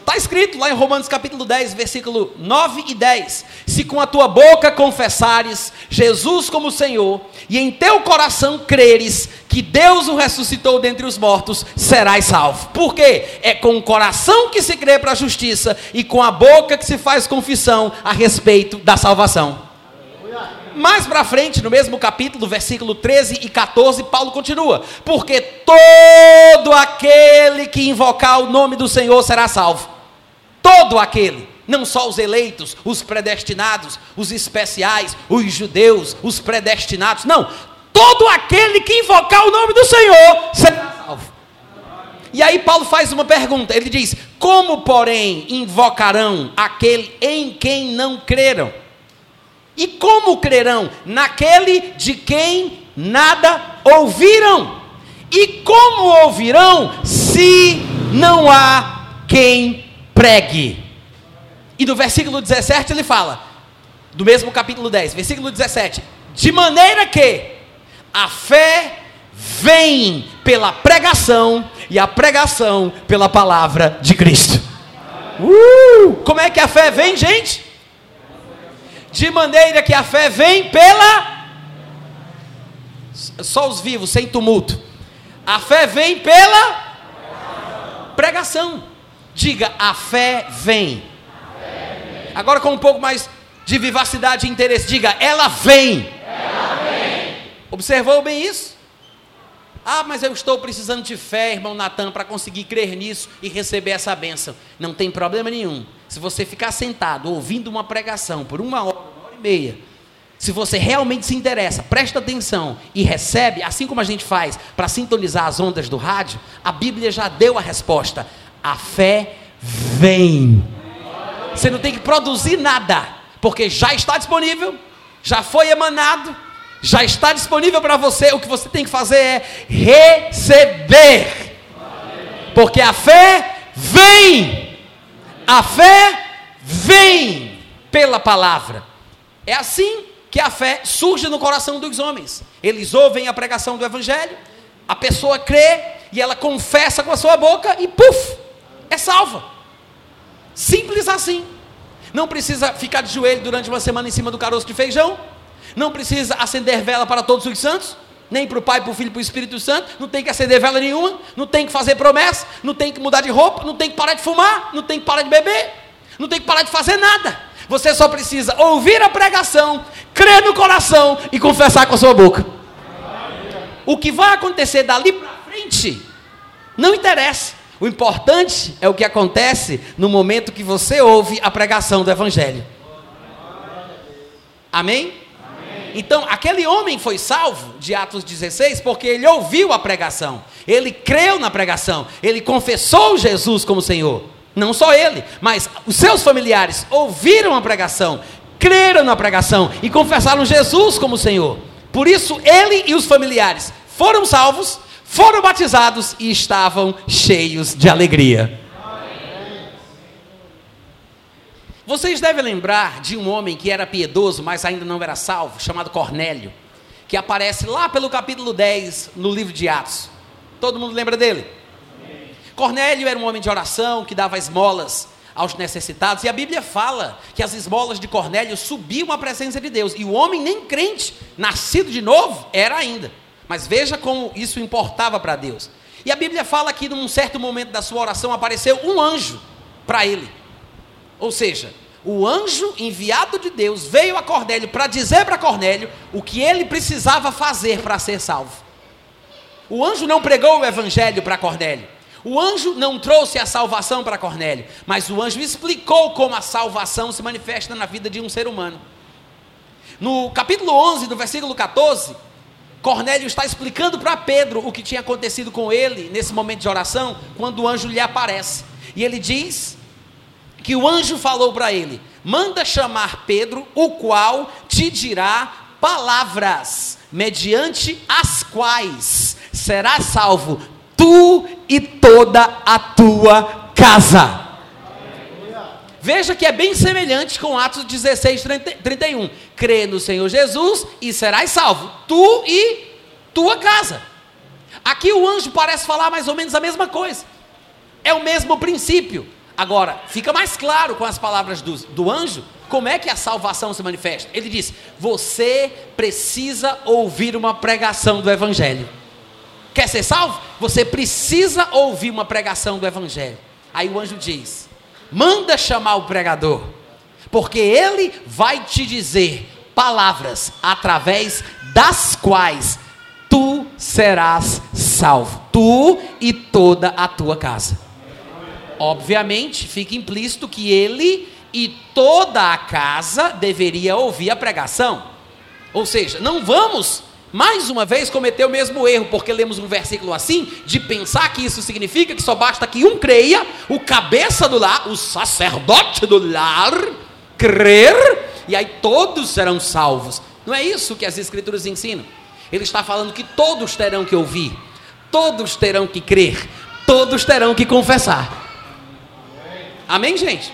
Está escrito lá em Romanos capítulo 10, versículo 9 e 10: Se com a tua boca confessares Jesus como Senhor, e em teu coração creres que Deus o ressuscitou dentre os mortos, serás salvo. Por quê? É com o coração que se crê para a justiça, e com a boca que se faz confissão a respeito da salvação. Mais para frente, no mesmo capítulo, versículo 13 e 14, Paulo continua: Porque todo aquele que invocar o nome do Senhor será salvo todo aquele, não só os eleitos, os predestinados, os especiais, os judeus, os predestinados, não, todo aquele que invocar o nome do Senhor será salvo. E aí Paulo faz uma pergunta, ele diz: Como, porém, invocarão aquele em quem não creram? E como crerão naquele de quem nada ouviram? E como ouvirão se não há quem pregue. E no versículo 17 ele fala, do mesmo capítulo 10, versículo 17: De maneira que a fé vem pela pregação, e a pregação pela palavra de Cristo. Uh! Como é que a fé vem, gente? De maneira que a fé vem pela. Só os vivos, sem tumulto. A fé vem pela pregação. Diga, a fé vem. Agora com um pouco mais de vivacidade e interesse, diga, ela vem. Ela vem. Observou bem isso? Ah, mas eu estou precisando de fé, irmão Natan, para conseguir crer nisso e receber essa bênção. Não tem problema nenhum. Se você ficar sentado ouvindo uma pregação por uma hora, uma hora e meia, se você realmente se interessa, presta atenção e recebe, assim como a gente faz para sintonizar as ondas do rádio, a Bíblia já deu a resposta. A fé vem. Você não tem que produzir nada, porque já está disponível, já foi emanado, já está disponível para você. O que você tem que fazer é receber, porque a fé vem, a fé vem pela palavra. É assim que a fé surge no coração dos homens. Eles ouvem a pregação do Evangelho, a pessoa crê e ela confessa com a sua boca e puf, é salva. Simples assim. Não precisa ficar de joelho durante uma semana em cima do caroço de feijão. Não precisa acender vela para todos os santos. Nem para o Pai, para o Filho para o Espírito Santo. Não tem que acender vela nenhuma. Não tem que fazer promessa. Não tem que mudar de roupa. Não tem que parar de fumar. Não tem que parar de beber. Não tem que parar de fazer nada. Você só precisa ouvir a pregação, crer no coração e confessar com a sua boca. O que vai acontecer dali para frente não interessa. O importante é o que acontece no momento que você ouve a pregação do Evangelho. Amém? Então, aquele homem foi salvo de Atos 16 porque ele ouviu a pregação, ele creu na pregação, ele confessou Jesus como Senhor. Não só ele, mas os seus familiares ouviram a pregação, creram na pregação e confessaram Jesus como Senhor. Por isso, ele e os familiares foram salvos foram batizados e estavam cheios de alegria. Vocês devem lembrar de um homem que era piedoso, mas ainda não era salvo, chamado Cornélio, que aparece lá pelo capítulo 10 no livro de Atos. Todo mundo lembra dele? Cornélio era um homem de oração que dava esmolas aos necessitados, e a Bíblia fala que as esmolas de Cornélio subiam à presença de Deus, e o homem nem crente, nascido de novo, era ainda. Mas veja como isso importava para Deus. E a Bíblia fala que num certo momento da sua oração apareceu um anjo para ele. Ou seja, o anjo enviado de Deus veio a Cornélio para dizer para Cornélio o que ele precisava fazer para ser salvo. O anjo não pregou o evangelho para Cornélio. O anjo não trouxe a salvação para Cornélio, mas o anjo explicou como a salvação se manifesta na vida de um ser humano. No capítulo 11, do versículo 14, Cornélio está explicando para Pedro o que tinha acontecido com ele nesse momento de oração, quando o anjo lhe aparece. E ele diz que o anjo falou para ele: manda chamar Pedro, o qual te dirá palavras, mediante as quais serás salvo tu e toda a tua casa. Veja que é bem semelhante com Atos 16, 31. Crê no Senhor Jesus e serás salvo, tu e tua casa. Aqui o anjo parece falar mais ou menos a mesma coisa. É o mesmo princípio. Agora, fica mais claro com as palavras do, do anjo como é que a salvação se manifesta. Ele diz: Você precisa ouvir uma pregação do Evangelho. Quer ser salvo? Você precisa ouvir uma pregação do Evangelho. Aí o anjo diz: manda chamar o pregador, porque ele vai te dizer palavras através das quais tu serás salvo, tu e toda a tua casa. Obviamente, fica implícito que ele e toda a casa deveria ouvir a pregação. Ou seja, não vamos mais uma vez cometeu o mesmo erro, porque lemos um versículo assim, de pensar que isso significa que só basta que um creia, o cabeça do lar, o sacerdote do lar, crer, e aí todos serão salvos. Não é isso que as Escrituras ensinam. Ele está falando que todos terão que ouvir, todos terão que crer, todos terão que confessar. Amém, gente?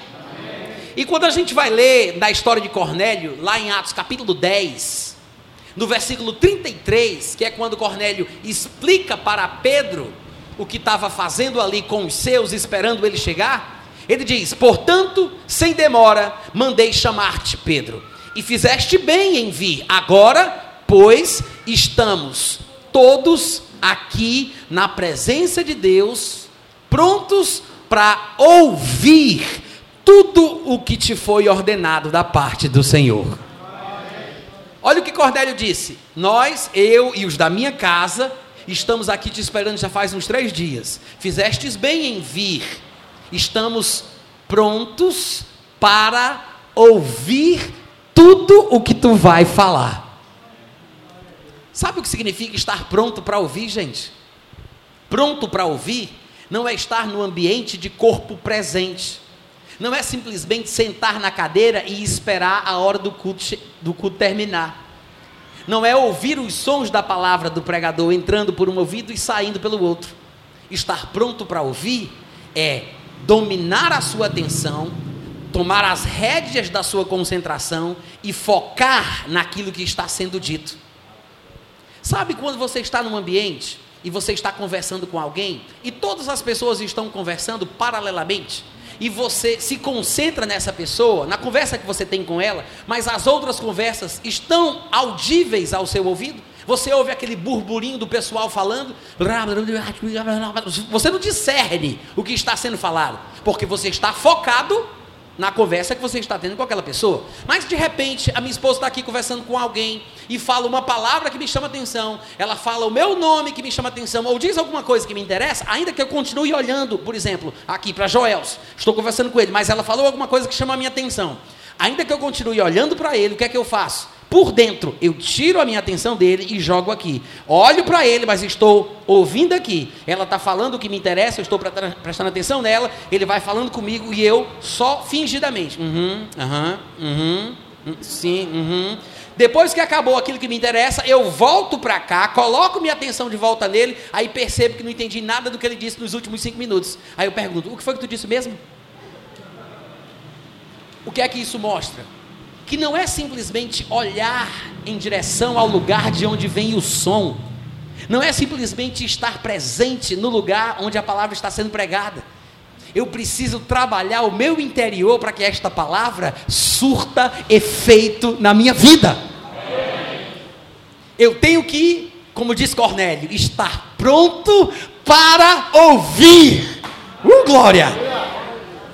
E quando a gente vai ler da história de Cornélio, lá em Atos capítulo 10, no versículo 33, que é quando Cornélio explica para Pedro o que estava fazendo ali com os seus, esperando ele chegar, ele diz: Portanto, sem demora, mandei chamar-te, Pedro, e fizeste bem em vir. Agora, pois, estamos todos aqui na presença de Deus, prontos para ouvir tudo o que te foi ordenado da parte do Senhor. Olha o que Cornélio disse: Nós, eu e os da minha casa, estamos aqui te esperando já faz uns três dias. Fizestes bem em vir. Estamos prontos para ouvir tudo o que tu vai falar. Sabe o que significa estar pronto para ouvir, gente? Pronto para ouvir não é estar no ambiente de corpo presente. Não é simplesmente sentar na cadeira e esperar a hora do culto, do culto terminar. Não é ouvir os sons da palavra do pregador entrando por um ouvido e saindo pelo outro. Estar pronto para ouvir é dominar a sua atenção, tomar as rédeas da sua concentração e focar naquilo que está sendo dito. Sabe quando você está num ambiente e você está conversando com alguém e todas as pessoas estão conversando paralelamente? E você se concentra nessa pessoa, na conversa que você tem com ela, mas as outras conversas estão audíveis ao seu ouvido? Você ouve aquele burburinho do pessoal falando, você não discerne o que está sendo falado, porque você está focado na conversa que você está tendo com aquela pessoa. Mas de repente, a minha esposa está aqui conversando com alguém e fala uma palavra que me chama atenção, ela fala o meu nome que me chama atenção, ou diz alguma coisa que me interessa, ainda que eu continue olhando, por exemplo, aqui para Joels, estou conversando com ele, mas ela falou alguma coisa que chama a minha atenção. Ainda que eu continue olhando para ele, o que é que eu faço? Por dentro, eu tiro a minha atenção dele e jogo aqui. Olho para ele, mas estou ouvindo aqui. Ela está falando o que me interessa, eu estou prestando atenção nela. Ele vai falando comigo e eu só fingidamente. Uhum, aham, uhum, uhum, sim, uhum. Depois que acabou aquilo que me interessa, eu volto para cá, coloco minha atenção de volta nele, aí percebo que não entendi nada do que ele disse nos últimos cinco minutos. Aí eu pergunto: o que foi que tu disse mesmo? O que é que isso mostra? Que não é simplesmente olhar em direção ao lugar de onde vem o som, não é simplesmente estar presente no lugar onde a palavra está sendo pregada. Eu preciso trabalhar o meu interior para que esta palavra surta efeito na minha vida. Eu tenho que, como diz Cornélio, estar pronto para ouvir. Uh, glória!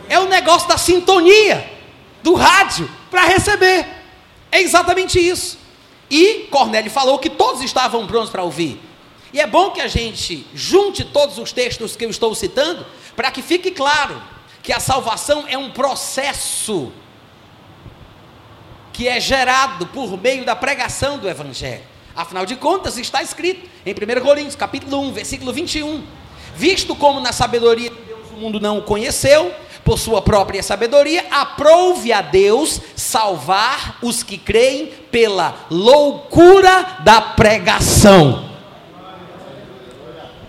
É o negócio da sintonia, do rádio para receber. É exatamente isso. E Cornélio falou que todos estavam prontos para ouvir. E é bom que a gente junte todos os textos que eu estou citando, para que fique claro que a salvação é um processo que é gerado por meio da pregação do Evangelho. Afinal de contas, está escrito em 1 Coríntios, capítulo 1, versículo 21. Visto como na sabedoria de Deus o mundo não o conheceu, por sua própria sabedoria, aprove a Deus salvar os que creem pela loucura da pregação.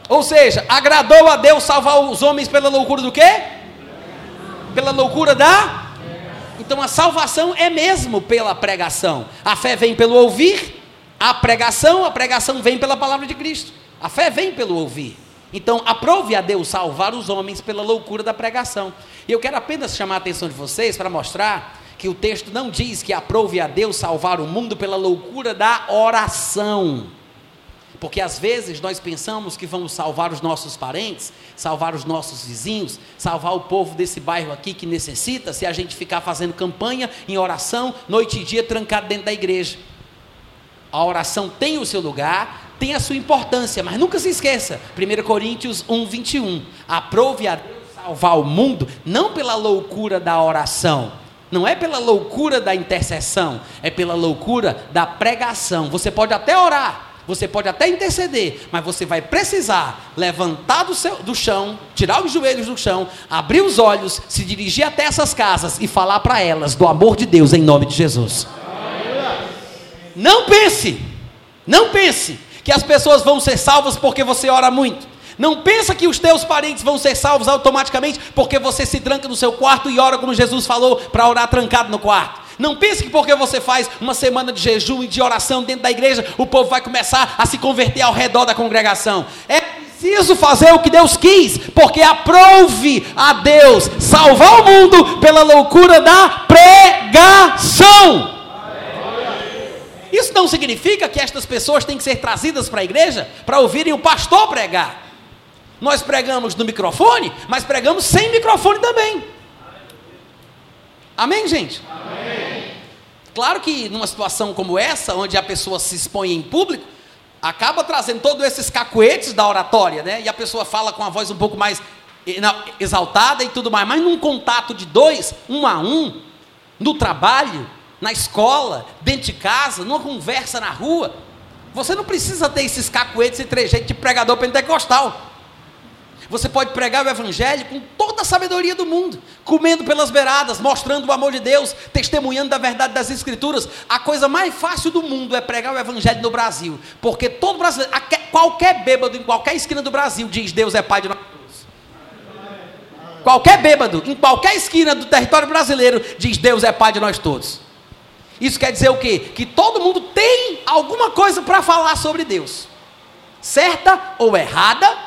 Ou seja, agradou a Deus salvar os homens pela loucura do quê? Pela loucura da então a salvação é mesmo pela pregação. A fé vem pelo ouvir, a pregação, a pregação vem pela palavra de Cristo. A fé vem pelo ouvir. Então, aprove a Deus salvar os homens pela loucura da pregação. E eu quero apenas chamar a atenção de vocês para mostrar que o texto não diz que aprove a Deus salvar o mundo pela loucura da oração. Porque às vezes nós pensamos que vamos salvar os nossos parentes, salvar os nossos vizinhos, salvar o povo desse bairro aqui que necessita, se a gente ficar fazendo campanha em oração, noite e dia trancado dentro da igreja. A oração tem o seu lugar, tem a sua importância, mas nunca se esqueça, 1 Coríntios 1, 21, aprove a Deus salvar o mundo, não pela loucura da oração, não é pela loucura da intercessão, é pela loucura da pregação. Você pode até orar, você pode até interceder, mas você vai precisar levantar do, seu, do chão, tirar os joelhos do chão, abrir os olhos, se dirigir até essas casas e falar para elas do amor de Deus em nome de Jesus. Não pense, não pense que as pessoas vão ser salvas porque você ora muito. Não pensa que os teus parentes vão ser salvos automaticamente porque você se tranca no seu quarto e ora como Jesus falou para orar trancado no quarto. Não pense que porque você faz uma semana de jejum e de oração dentro da igreja, o povo vai começar a se converter ao redor da congregação. É preciso fazer o que Deus quis, porque aprove a Deus salvar o mundo pela loucura da pregação. Isso não significa que estas pessoas têm que ser trazidas para a igreja para ouvirem o pastor pregar. Nós pregamos no microfone, mas pregamos sem microfone também. Amém, gente? Amém. Claro que numa situação como essa, onde a pessoa se expõe em público, acaba trazendo todos esses cacuetes da oratória, né? E a pessoa fala com a voz um pouco mais exaltada e tudo mais, mas num contato de dois, um a um, no trabalho, na escola, dentro de casa, numa conversa na rua, você não precisa ter esses cacuetes e trejeitos de pregador pentecostal. Você pode pregar o Evangelho com toda a sabedoria do mundo, comendo pelas beiradas, mostrando o amor de Deus, testemunhando da verdade das Escrituras. A coisa mais fácil do mundo é pregar o Evangelho no Brasil, porque todo brasileiro, qualquer bêbado em qualquer esquina do Brasil diz: Deus é Pai de nós todos. Qualquer bêbado em qualquer esquina do território brasileiro diz: Deus é Pai de nós todos. Isso quer dizer o quê? Que todo mundo tem alguma coisa para falar sobre Deus, certa ou errada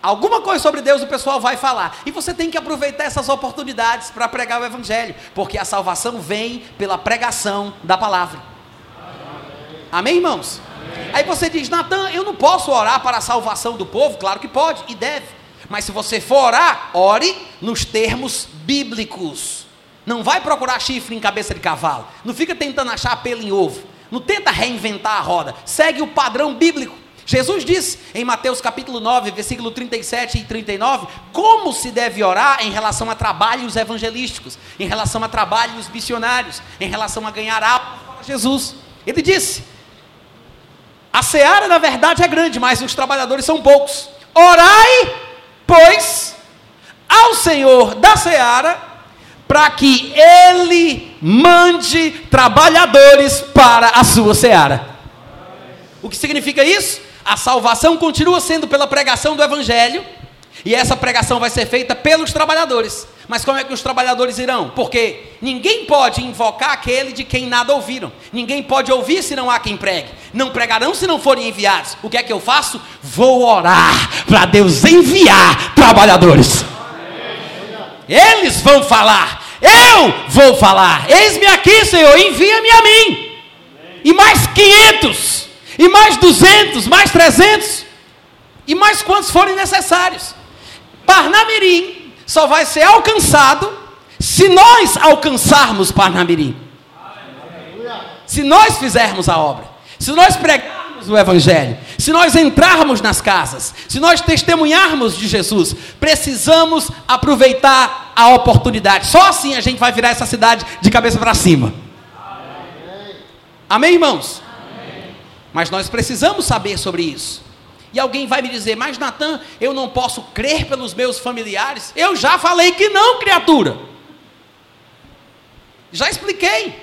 Alguma coisa sobre Deus o pessoal vai falar. E você tem que aproveitar essas oportunidades para pregar o Evangelho, porque a salvação vem pela pregação da palavra. Amém, irmãos? Amém. Aí você diz, Natan, eu não posso orar para a salvação do povo? Claro que pode e deve. Mas se você for orar, ore nos termos bíblicos. Não vai procurar chifre em cabeça de cavalo. Não fica tentando achar pelo em ovo. Não tenta reinventar a roda. Segue o padrão bíblico. Jesus diz em Mateus capítulo 9, versículo 37 e 39, como se deve orar em relação a trabalhos evangelísticos, em relação a trabalhos missionários, em relação a ganhar alma para Jesus. Ele disse: A seara, na verdade, é grande, mas os trabalhadores são poucos. Orai, pois, ao Senhor da seara, para que Ele mande trabalhadores para a sua seara. O que significa isso? a salvação continua sendo pela pregação do Evangelho, e essa pregação vai ser feita pelos trabalhadores. Mas como é que os trabalhadores irão? Porque ninguém pode invocar aquele de quem nada ouviram. Ninguém pode ouvir se não há quem pregue. Não pregarão se não forem enviados. O que é que eu faço? Vou orar para Deus enviar trabalhadores. Eles vão falar. Eu vou falar. Eis-me aqui, Senhor, envia-me a mim. E mais 500 e mais 200, mais 300, e mais quantos forem necessários. Parnamirim só vai ser alcançado se nós alcançarmos Parnamirim. Se nós fizermos a obra, se nós pregarmos o Evangelho, se nós entrarmos nas casas, se nós testemunharmos de Jesus, precisamos aproveitar a oportunidade. Só assim a gente vai virar essa cidade de cabeça para cima. Amém, irmãos? Mas nós precisamos saber sobre isso. E alguém vai me dizer, mas Natan, eu não posso crer pelos meus familiares? Eu já falei que não, criatura. Já expliquei.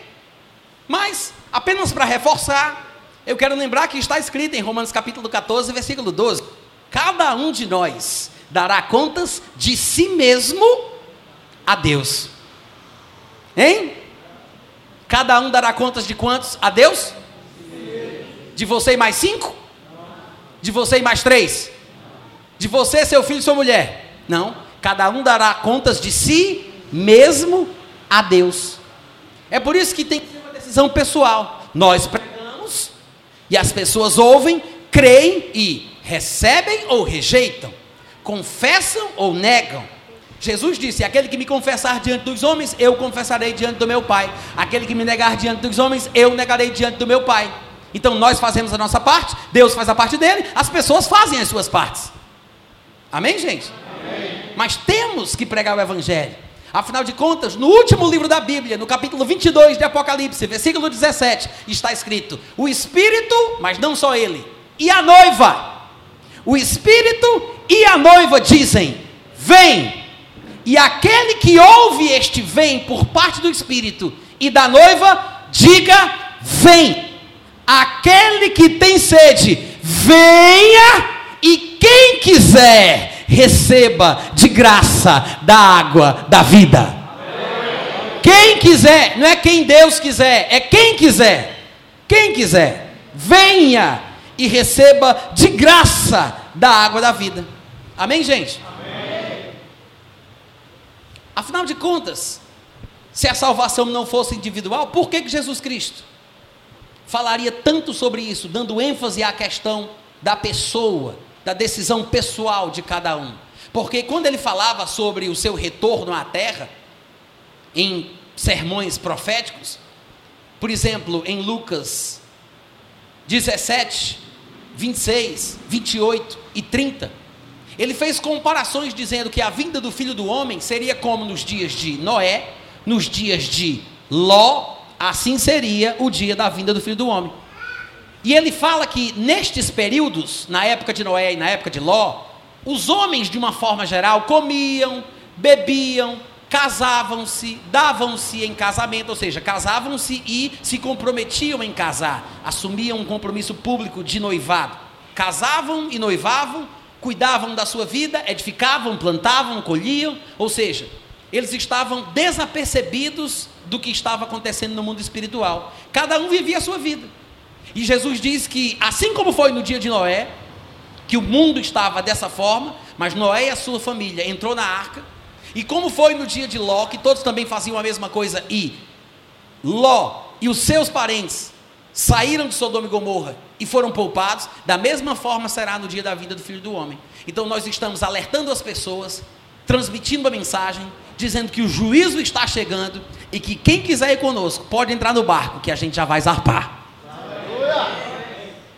Mas, apenas para reforçar, eu quero lembrar que está escrito em Romanos capítulo 14, versículo 12: Cada um de nós dará contas de si mesmo a Deus. Hein? Cada um dará contas de quantos? A Deus? De você e mais cinco? De você e mais três? De você, seu filho e sua mulher? Não. Cada um dará contas de si mesmo a Deus. É por isso que tem que ser uma decisão pessoal. Nós pregamos e as pessoas ouvem, creem e recebem ou rejeitam, confessam ou negam. Jesus disse: Aquele que me confessar diante dos homens, eu confessarei diante do meu Pai. Aquele que me negar diante dos homens, eu negarei diante do meu Pai. Então nós fazemos a nossa parte, Deus faz a parte dele, as pessoas fazem as suas partes. Amém, gente? Amém. Mas temos que pregar o Evangelho. Afinal de contas, no último livro da Bíblia, no capítulo 22 de Apocalipse, versículo 17, está escrito: O Espírito, mas não só ele, e a noiva. O Espírito e a noiva dizem: Vem. E aquele que ouve este vem por parte do Espírito e da noiva, diga: Vem. Aquele que tem sede, venha, e quem quiser, receba de graça da água da vida. Quem quiser, não é quem Deus quiser, é quem quiser. Quem quiser, venha e receba de graça da água da vida. Amém, gente? Amém. Afinal de contas, se a salvação não fosse individual, por que, que Jesus Cristo falaria tanto sobre isso, dando ênfase à questão da pessoa, da decisão pessoal de cada um. Porque quando ele falava sobre o seu retorno à terra, em sermões proféticos, por exemplo, em Lucas 17, 26, 28 e 30, ele fez comparações dizendo que a vinda do filho do homem seria como nos dias de Noé, nos dias de Ló, assim seria o dia da vinda do filho do homem. E ele fala que nestes períodos, na época de Noé e na época de Ló, os homens, de uma forma geral, comiam, bebiam, casavam-se, davam-se em casamento, ou seja, casavam-se e se comprometiam em casar, assumiam um compromisso público de noivado. Casavam e noivavam, cuidavam da sua vida, edificavam, plantavam, colhiam, ou seja, eles estavam desapercebidos do que estava acontecendo no mundo espiritual. Cada um vivia a sua vida. E Jesus diz que, assim como foi no dia de Noé, que o mundo estava dessa forma, mas Noé e a sua família entrou na arca, e como foi no dia de Ló, que todos também faziam a mesma coisa, e Ló e os seus parentes saíram de Sodoma e Gomorra e foram poupados, da mesma forma será no dia da vida do Filho do Homem. Então nós estamos alertando as pessoas, transmitindo a mensagem, dizendo que o juízo está chegando e que quem quiser ir conosco pode entrar no barco, que a gente já vai zarpar.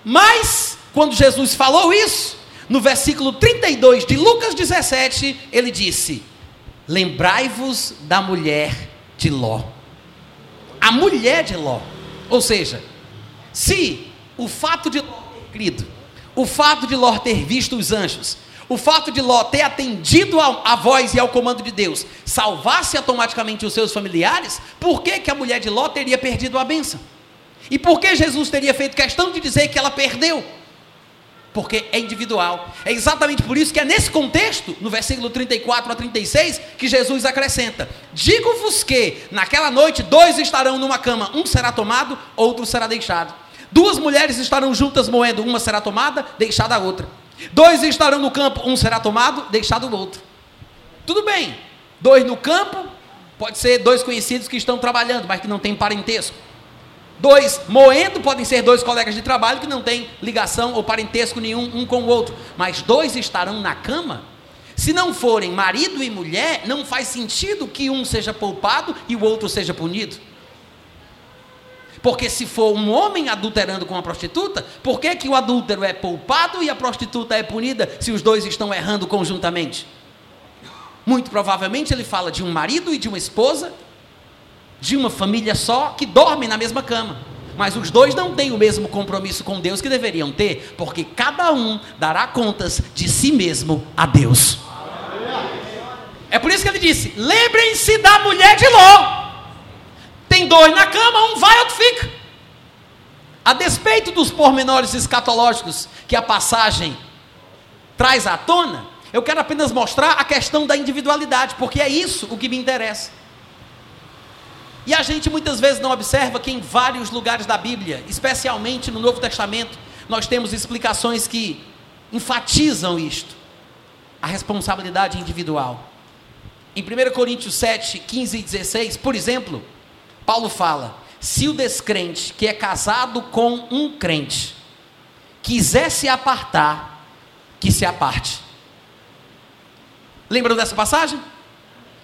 Mas, quando Jesus falou isso, no versículo 32 de Lucas 17, ele disse: Lembrai-vos da mulher de Ló. A mulher de Ló. Ou seja, se o fato de Ló ter crido, o fato de Ló ter visto os anjos, o fato de Ló ter atendido à voz e ao comando de Deus salvasse automaticamente os seus familiares, por que, que a mulher de Ló teria perdido a bênção? E por que Jesus teria feito questão de dizer que ela perdeu? Porque é individual. É exatamente por isso que é nesse contexto, no versículo 34 a 36, que Jesus acrescenta: Digo-vos que naquela noite dois estarão numa cama, um será tomado, outro será deixado. Duas mulheres estarão juntas moendo, uma será tomada, deixada a outra. Dois estarão no campo, um será tomado, deixado o outro. Tudo bem, dois no campo, pode ser dois conhecidos que estão trabalhando, mas que não têm parentesco. Dois moendo podem ser dois colegas de trabalho que não têm ligação ou parentesco nenhum um com o outro, mas dois estarão na cama. Se não forem marido e mulher, não faz sentido que um seja poupado e o outro seja punido. Porque se for um homem adulterando com uma prostituta, por que, que o adúltero é poupado e a prostituta é punida se os dois estão errando conjuntamente? Muito provavelmente ele fala de um marido e de uma esposa de uma família só que dormem na mesma cama. Mas os dois não têm o mesmo compromisso com Deus que deveriam ter, porque cada um dará contas de si mesmo a Deus. É por isso que ele disse: lembrem-se da mulher de Ló. Tem dois na cama, um vai, outro fica. A despeito dos pormenores escatológicos que a passagem traz à tona, eu quero apenas mostrar a questão da individualidade, porque é isso o que me interessa. E a gente muitas vezes não observa que em vários lugares da Bíblia, especialmente no Novo Testamento, nós temos explicações que enfatizam isto, a responsabilidade individual. Em 1 Coríntios 7, 15 e 16, por exemplo, Paulo fala: se o descrente que é casado com um crente quiser se apartar, que se aparte. Lembram dessa passagem?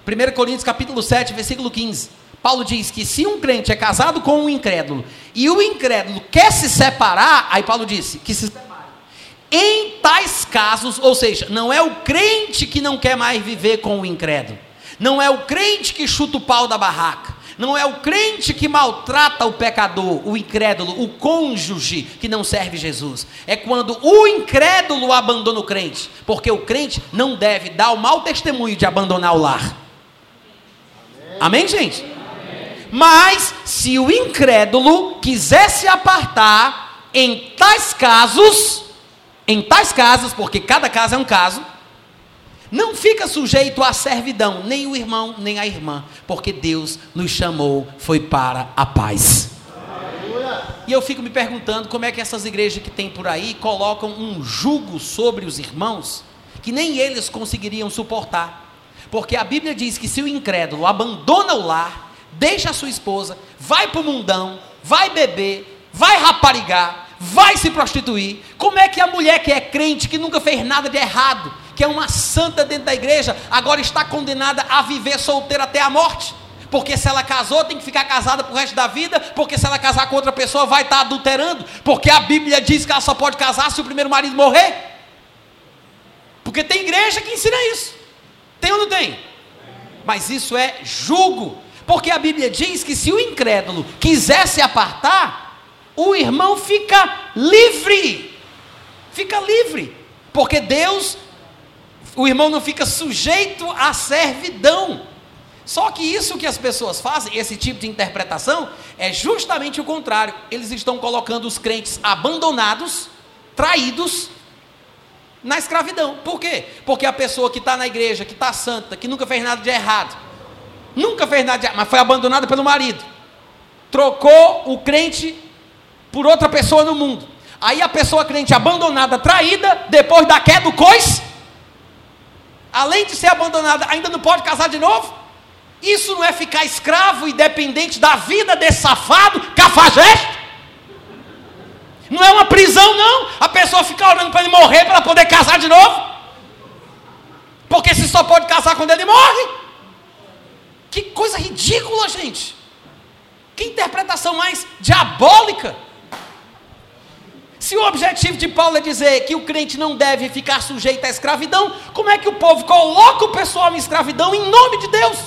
1 Coríntios capítulo 7, versículo 15. Paulo diz que se um crente é casado com um incrédulo e o incrédulo quer se separar, aí Paulo disse que se. Em tais casos, ou seja, não é o crente que não quer mais viver com o incrédulo, não é o crente que chuta o pau da barraca, não é o crente que maltrata o pecador, o incrédulo, o cônjuge que não serve Jesus. É quando o incrédulo abandona o crente, porque o crente não deve dar o mau testemunho de abandonar o lar. Amém gente? Mas se o incrédulo quiser se apartar, em tais casos, em tais casos, porque cada caso é um caso, não fica sujeito à servidão, nem o irmão, nem a irmã, porque Deus nos chamou, foi para a paz. E eu fico me perguntando como é que essas igrejas que tem por aí colocam um jugo sobre os irmãos que nem eles conseguiriam suportar. Porque a Bíblia diz que se o incrédulo abandona o lar, deixa a sua esposa, vai para o mundão, vai beber, vai raparigar, vai se prostituir. Como é que a mulher que é crente, que nunca fez nada de errado, que é uma santa dentro da igreja, agora está condenada a viver solteira até a morte? Porque se ela casou, tem que ficar casada pro resto da vida, porque se ela casar com outra pessoa, vai estar adulterando, porque a Bíblia diz que ela só pode casar se o primeiro marido morrer. Porque tem igreja que ensina isso. Tem ou não tem? Mas isso é julgo. Porque a Bíblia diz que se o incrédulo quiser se apartar, o irmão fica livre. Fica livre. Porque Deus, o irmão não fica sujeito à servidão. Só que isso que as pessoas fazem, esse tipo de interpretação, é justamente o contrário. Eles estão colocando os crentes abandonados, traídos, na escravidão. Por quê? Porque a pessoa que está na igreja, que está santa, que nunca fez nada de errado, nunca fez nada de mas foi abandonada pelo marido, trocou o crente por outra pessoa no mundo. Aí a pessoa crente abandonada, traída, depois da queda do cois, além de ser abandonada, ainda não pode casar de novo? Isso não é ficar escravo e dependente da vida desse safado, cafajeste? Não é uma prisão, não. A pessoa fica orando para ele morrer para poder casar de novo. Porque se só pode casar quando ele morre. Que coisa ridícula, gente. Que interpretação mais diabólica. Se o objetivo de Paulo é dizer que o crente não deve ficar sujeito à escravidão, como é que o povo coloca o pessoal em escravidão em nome de Deus?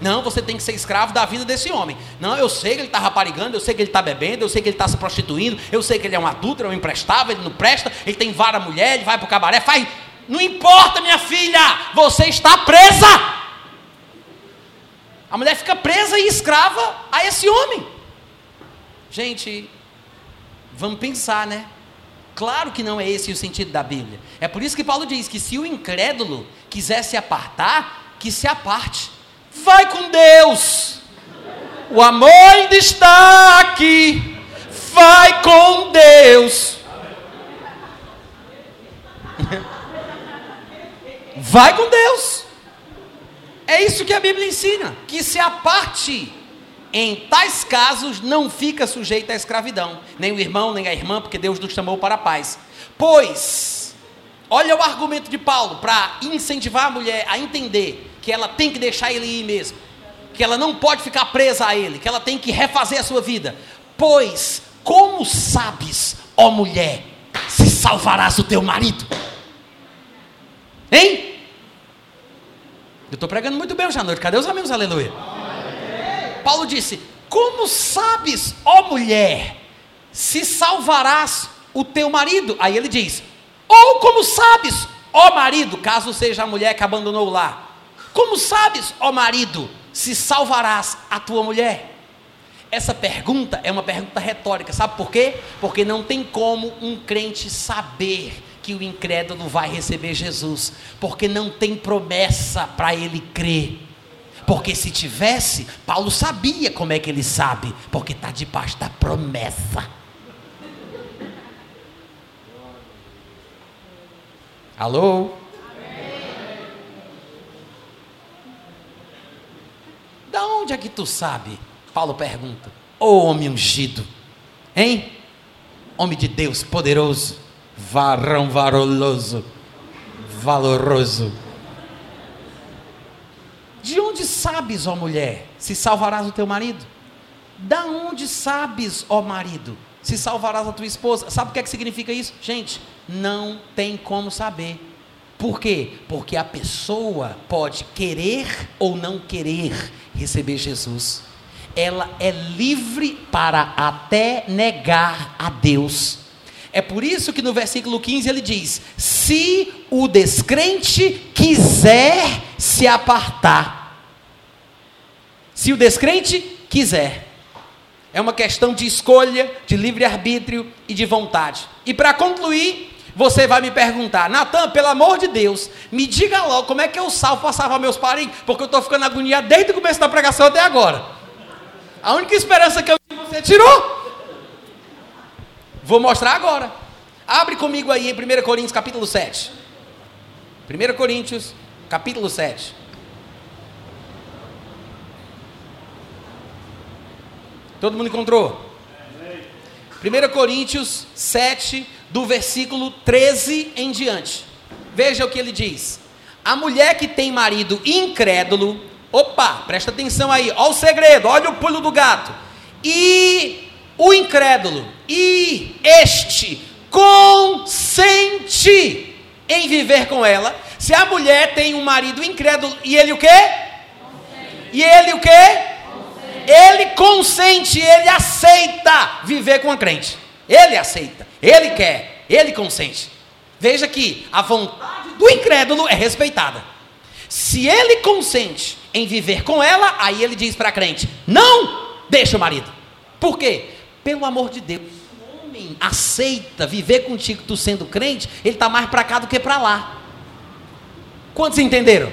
Não, você tem que ser escravo da vida desse homem. Não, eu sei que ele está raparigando, eu sei que ele está bebendo, eu sei que ele está se prostituindo, eu sei que ele é um adulto, é um imprestável, ele não presta, ele tem vara mulher, ele vai para o cabaré, faz. Não importa, minha filha, você está presa. A mulher fica presa e escrava a esse homem. Gente, vamos pensar, né? Claro que não é esse o sentido da Bíblia. É por isso que Paulo diz que se o incrédulo quiser se apartar, que se aparte. Vai com Deus. O amor ainda está aqui. Vai com Deus. Vai com Deus. É isso que a Bíblia ensina: que se aparte. Em tais casos, não fica sujeito à escravidão, nem o irmão, nem a irmã, porque Deus nos chamou para a paz. Pois, olha o argumento de Paulo para incentivar a mulher a entender que ela tem que deixar ele ir mesmo, que ela não pode ficar presa a ele, que ela tem que refazer a sua vida. Pois, como sabes, ó mulher, se salvarás o teu marido? Hein? Eu estou pregando muito bem hoje à noite, cadê os amigos? Aleluia. Paulo disse: Como sabes, ó mulher, se salvarás o teu marido? Aí ele diz: Ou como sabes, ó marido, caso seja a mulher que abandonou lar, como sabes, ó marido, se salvarás a tua mulher? Essa pergunta é uma pergunta retórica, sabe por quê? Porque não tem como um crente saber que o incrédulo vai receber Jesus, porque não tem promessa para ele crer. Porque se tivesse, Paulo sabia como é que ele sabe, porque está debaixo da promessa. Alô? Da onde é que tu sabe? Paulo pergunta. Ô oh, homem ungido, hein? Homem de Deus poderoso, varão varoloso, valoroso. De onde sabes, ó mulher, se salvarás o teu marido? Da onde sabes, ó marido, se salvarás a tua esposa? Sabe o que, é que significa isso? Gente, não tem como saber. Por quê? Porque a pessoa pode querer ou não querer receber Jesus. Ela é livre para até negar a Deus. É por isso que no versículo 15 ele diz: Se o descrente quiser se apartar. Se o descrente quiser. É uma questão de escolha, de livre-arbítrio e de vontade. E para concluir, você vai me perguntar, Natan, pelo amor de Deus, me diga logo como é que eu salvo para salvar meus parentes, porque eu estou ficando agoniado desde o começo da pregação até agora. A única esperança que eu tive você tirou. Vou mostrar agora. Abre comigo aí em 1 Coríntios capítulo 7. 1 Coríntios capítulo 7. Todo mundo encontrou? 1 Coríntios 7, do versículo 13 em diante. Veja o que ele diz. A mulher que tem marido incrédulo, opa, presta atenção aí, olha o segredo, olha o pulo do gato. E o incrédulo, e este consente em viver com ela. Se a mulher tem um marido incrédulo e ele o quê? Consente. E ele o quê? Consente. Ele consente, ele aceita viver com a crente. Ele aceita, ele quer, ele consente. Veja que a vontade do incrédulo é respeitada. Se ele consente em viver com ela, aí ele diz para a crente: não deixa o marido. Por quê? Pelo amor de Deus. O homem aceita viver contigo, tu sendo crente, ele está mais para cá do que para lá. Quantos entenderam?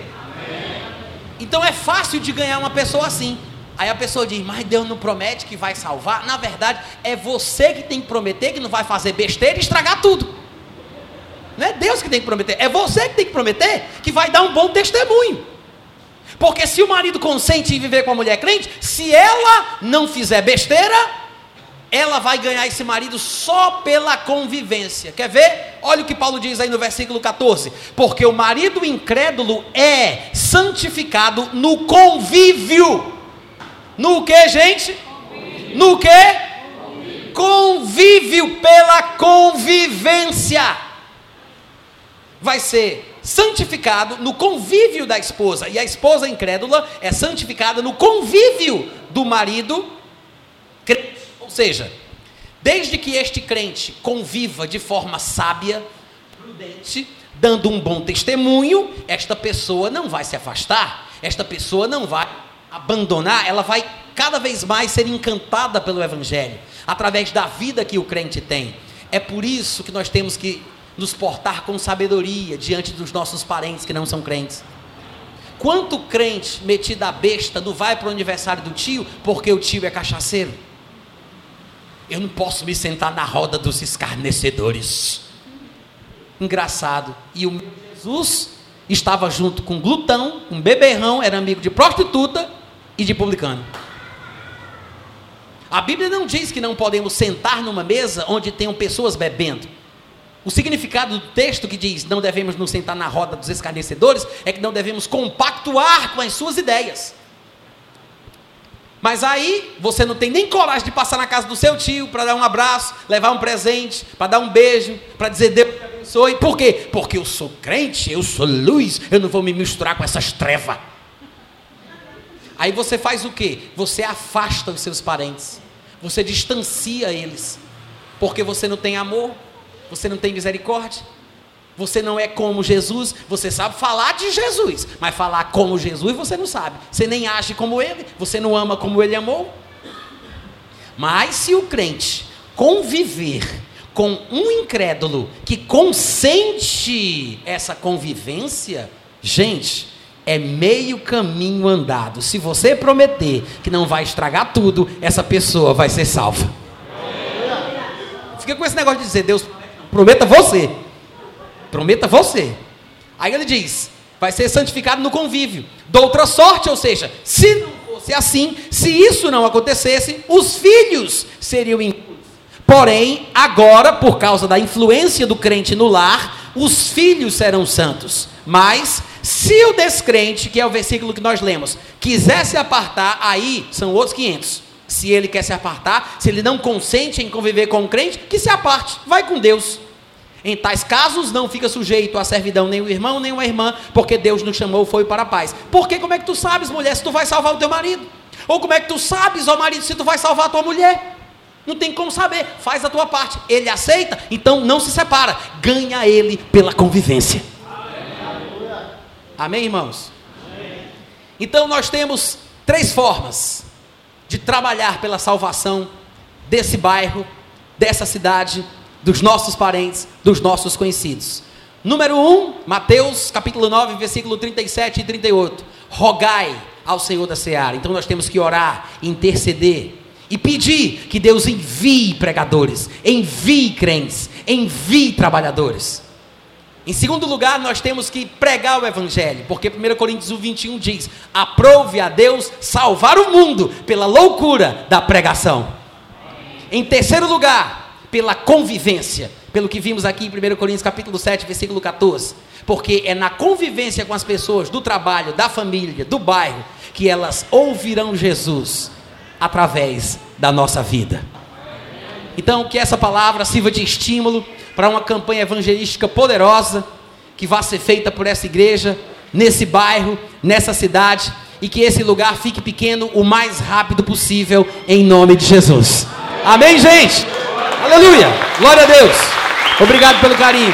Então é fácil de ganhar uma pessoa assim. Aí a pessoa diz, mas Deus não promete que vai salvar. Na verdade, é você que tem que prometer que não vai fazer besteira e estragar tudo. Não é Deus que tem que prometer, é você que tem que prometer que vai dar um bom testemunho. Porque se o marido consente em viver com a mulher crente, se ela não fizer besteira, ela vai ganhar esse marido só pela convivência. Quer ver? Olha o que Paulo diz aí no versículo 14: Porque o marido incrédulo é santificado no convívio. No que, gente? Convívio. No que? Convívio. convívio pela convivência vai ser santificado no convívio da esposa, e a esposa incrédula é santificada no convívio do marido crente. Ou seja, desde que este crente conviva de forma sábia, prudente, dando um bom testemunho, esta pessoa não vai se afastar, esta pessoa não vai abandonar, ela vai cada vez mais ser encantada pelo Evangelho, através da vida que o crente tem. É por isso que nós temos que nos portar com sabedoria diante dos nossos parentes que não são crentes. Quanto crente metido a besta não vai para o aniversário do tio porque o tio é cachaceiro? Eu não posso me sentar na roda dos escarnecedores. Engraçado. E o Jesus estava junto com glutão, um beberrão, era amigo de prostituta e de publicano. A Bíblia não diz que não podemos sentar numa mesa onde tenham pessoas bebendo. O significado do texto que diz não devemos nos sentar na roda dos escarnecedores é que não devemos compactuar com as suas ideias. Mas aí você não tem nem coragem de passar na casa do seu tio para dar um abraço, levar um presente, para dar um beijo, para dizer Deus te abençoe. Por quê? Porque eu sou crente, eu sou luz, eu não vou me misturar com essas trevas. Aí você faz o quê? Você afasta os seus parentes, você distancia eles, porque você não tem amor, você não tem misericórdia. Você não é como Jesus, você sabe falar de Jesus, mas falar como Jesus você não sabe. Você nem age como ele, você não ama como ele amou. Mas se o crente conviver com um incrédulo que consente essa convivência, gente, é meio caminho andado. Se você prometer que não vai estragar tudo, essa pessoa vai ser salva. Fica com esse negócio de dizer, Deus Prometa você. Prometa você. Aí ele diz: vai ser santificado no convívio. Doutra sorte, ou seja, se não fosse assim, se isso não acontecesse, os filhos seriam impuros. Porém, agora, por causa da influência do crente no lar, os filhos serão santos. Mas, se o descrente, que é o versículo que nós lemos, quiser se apartar, aí são outros 500. Se ele quer se apartar, se ele não consente em conviver com o crente, que se aparte, vai com Deus. Em tais casos, não fica sujeito à servidão nem o irmão, nem a irmã, porque Deus nos chamou, foi para a paz. Porque como é que tu sabes, mulher, se tu vai salvar o teu marido? Ou como é que tu sabes, ó marido, se tu vai salvar a tua mulher? Não tem como saber, faz a tua parte. Ele aceita, então não se separa. Ganha ele pela convivência. Amém, irmãos? Então nós temos três formas de trabalhar pela salvação desse bairro, dessa cidade, dos nossos parentes, dos nossos conhecidos. Número 1, um, Mateus capítulo 9, versículo 37 e 38. Rogai ao Senhor da Seara. Então nós temos que orar, interceder e pedir que Deus envie pregadores, envie crentes, envie trabalhadores. Em segundo lugar, nós temos que pregar o Evangelho, porque 1 Coríntios 21 diz: aprove a Deus salvar o mundo pela loucura da pregação. Em terceiro lugar, pela convivência, pelo que vimos aqui em 1 Coríntios capítulo 7, versículo 14. Porque é na convivência com as pessoas do trabalho, da família, do bairro, que elas ouvirão Jesus através da nossa vida. Então, que essa palavra sirva de estímulo para uma campanha evangelística poderosa que vai ser feita por essa igreja, nesse bairro, nessa cidade, e que esse lugar fique pequeno o mais rápido possível, em nome de Jesus. Amém, gente? Aleluia! Glória a Deus! Obrigado pelo carinho.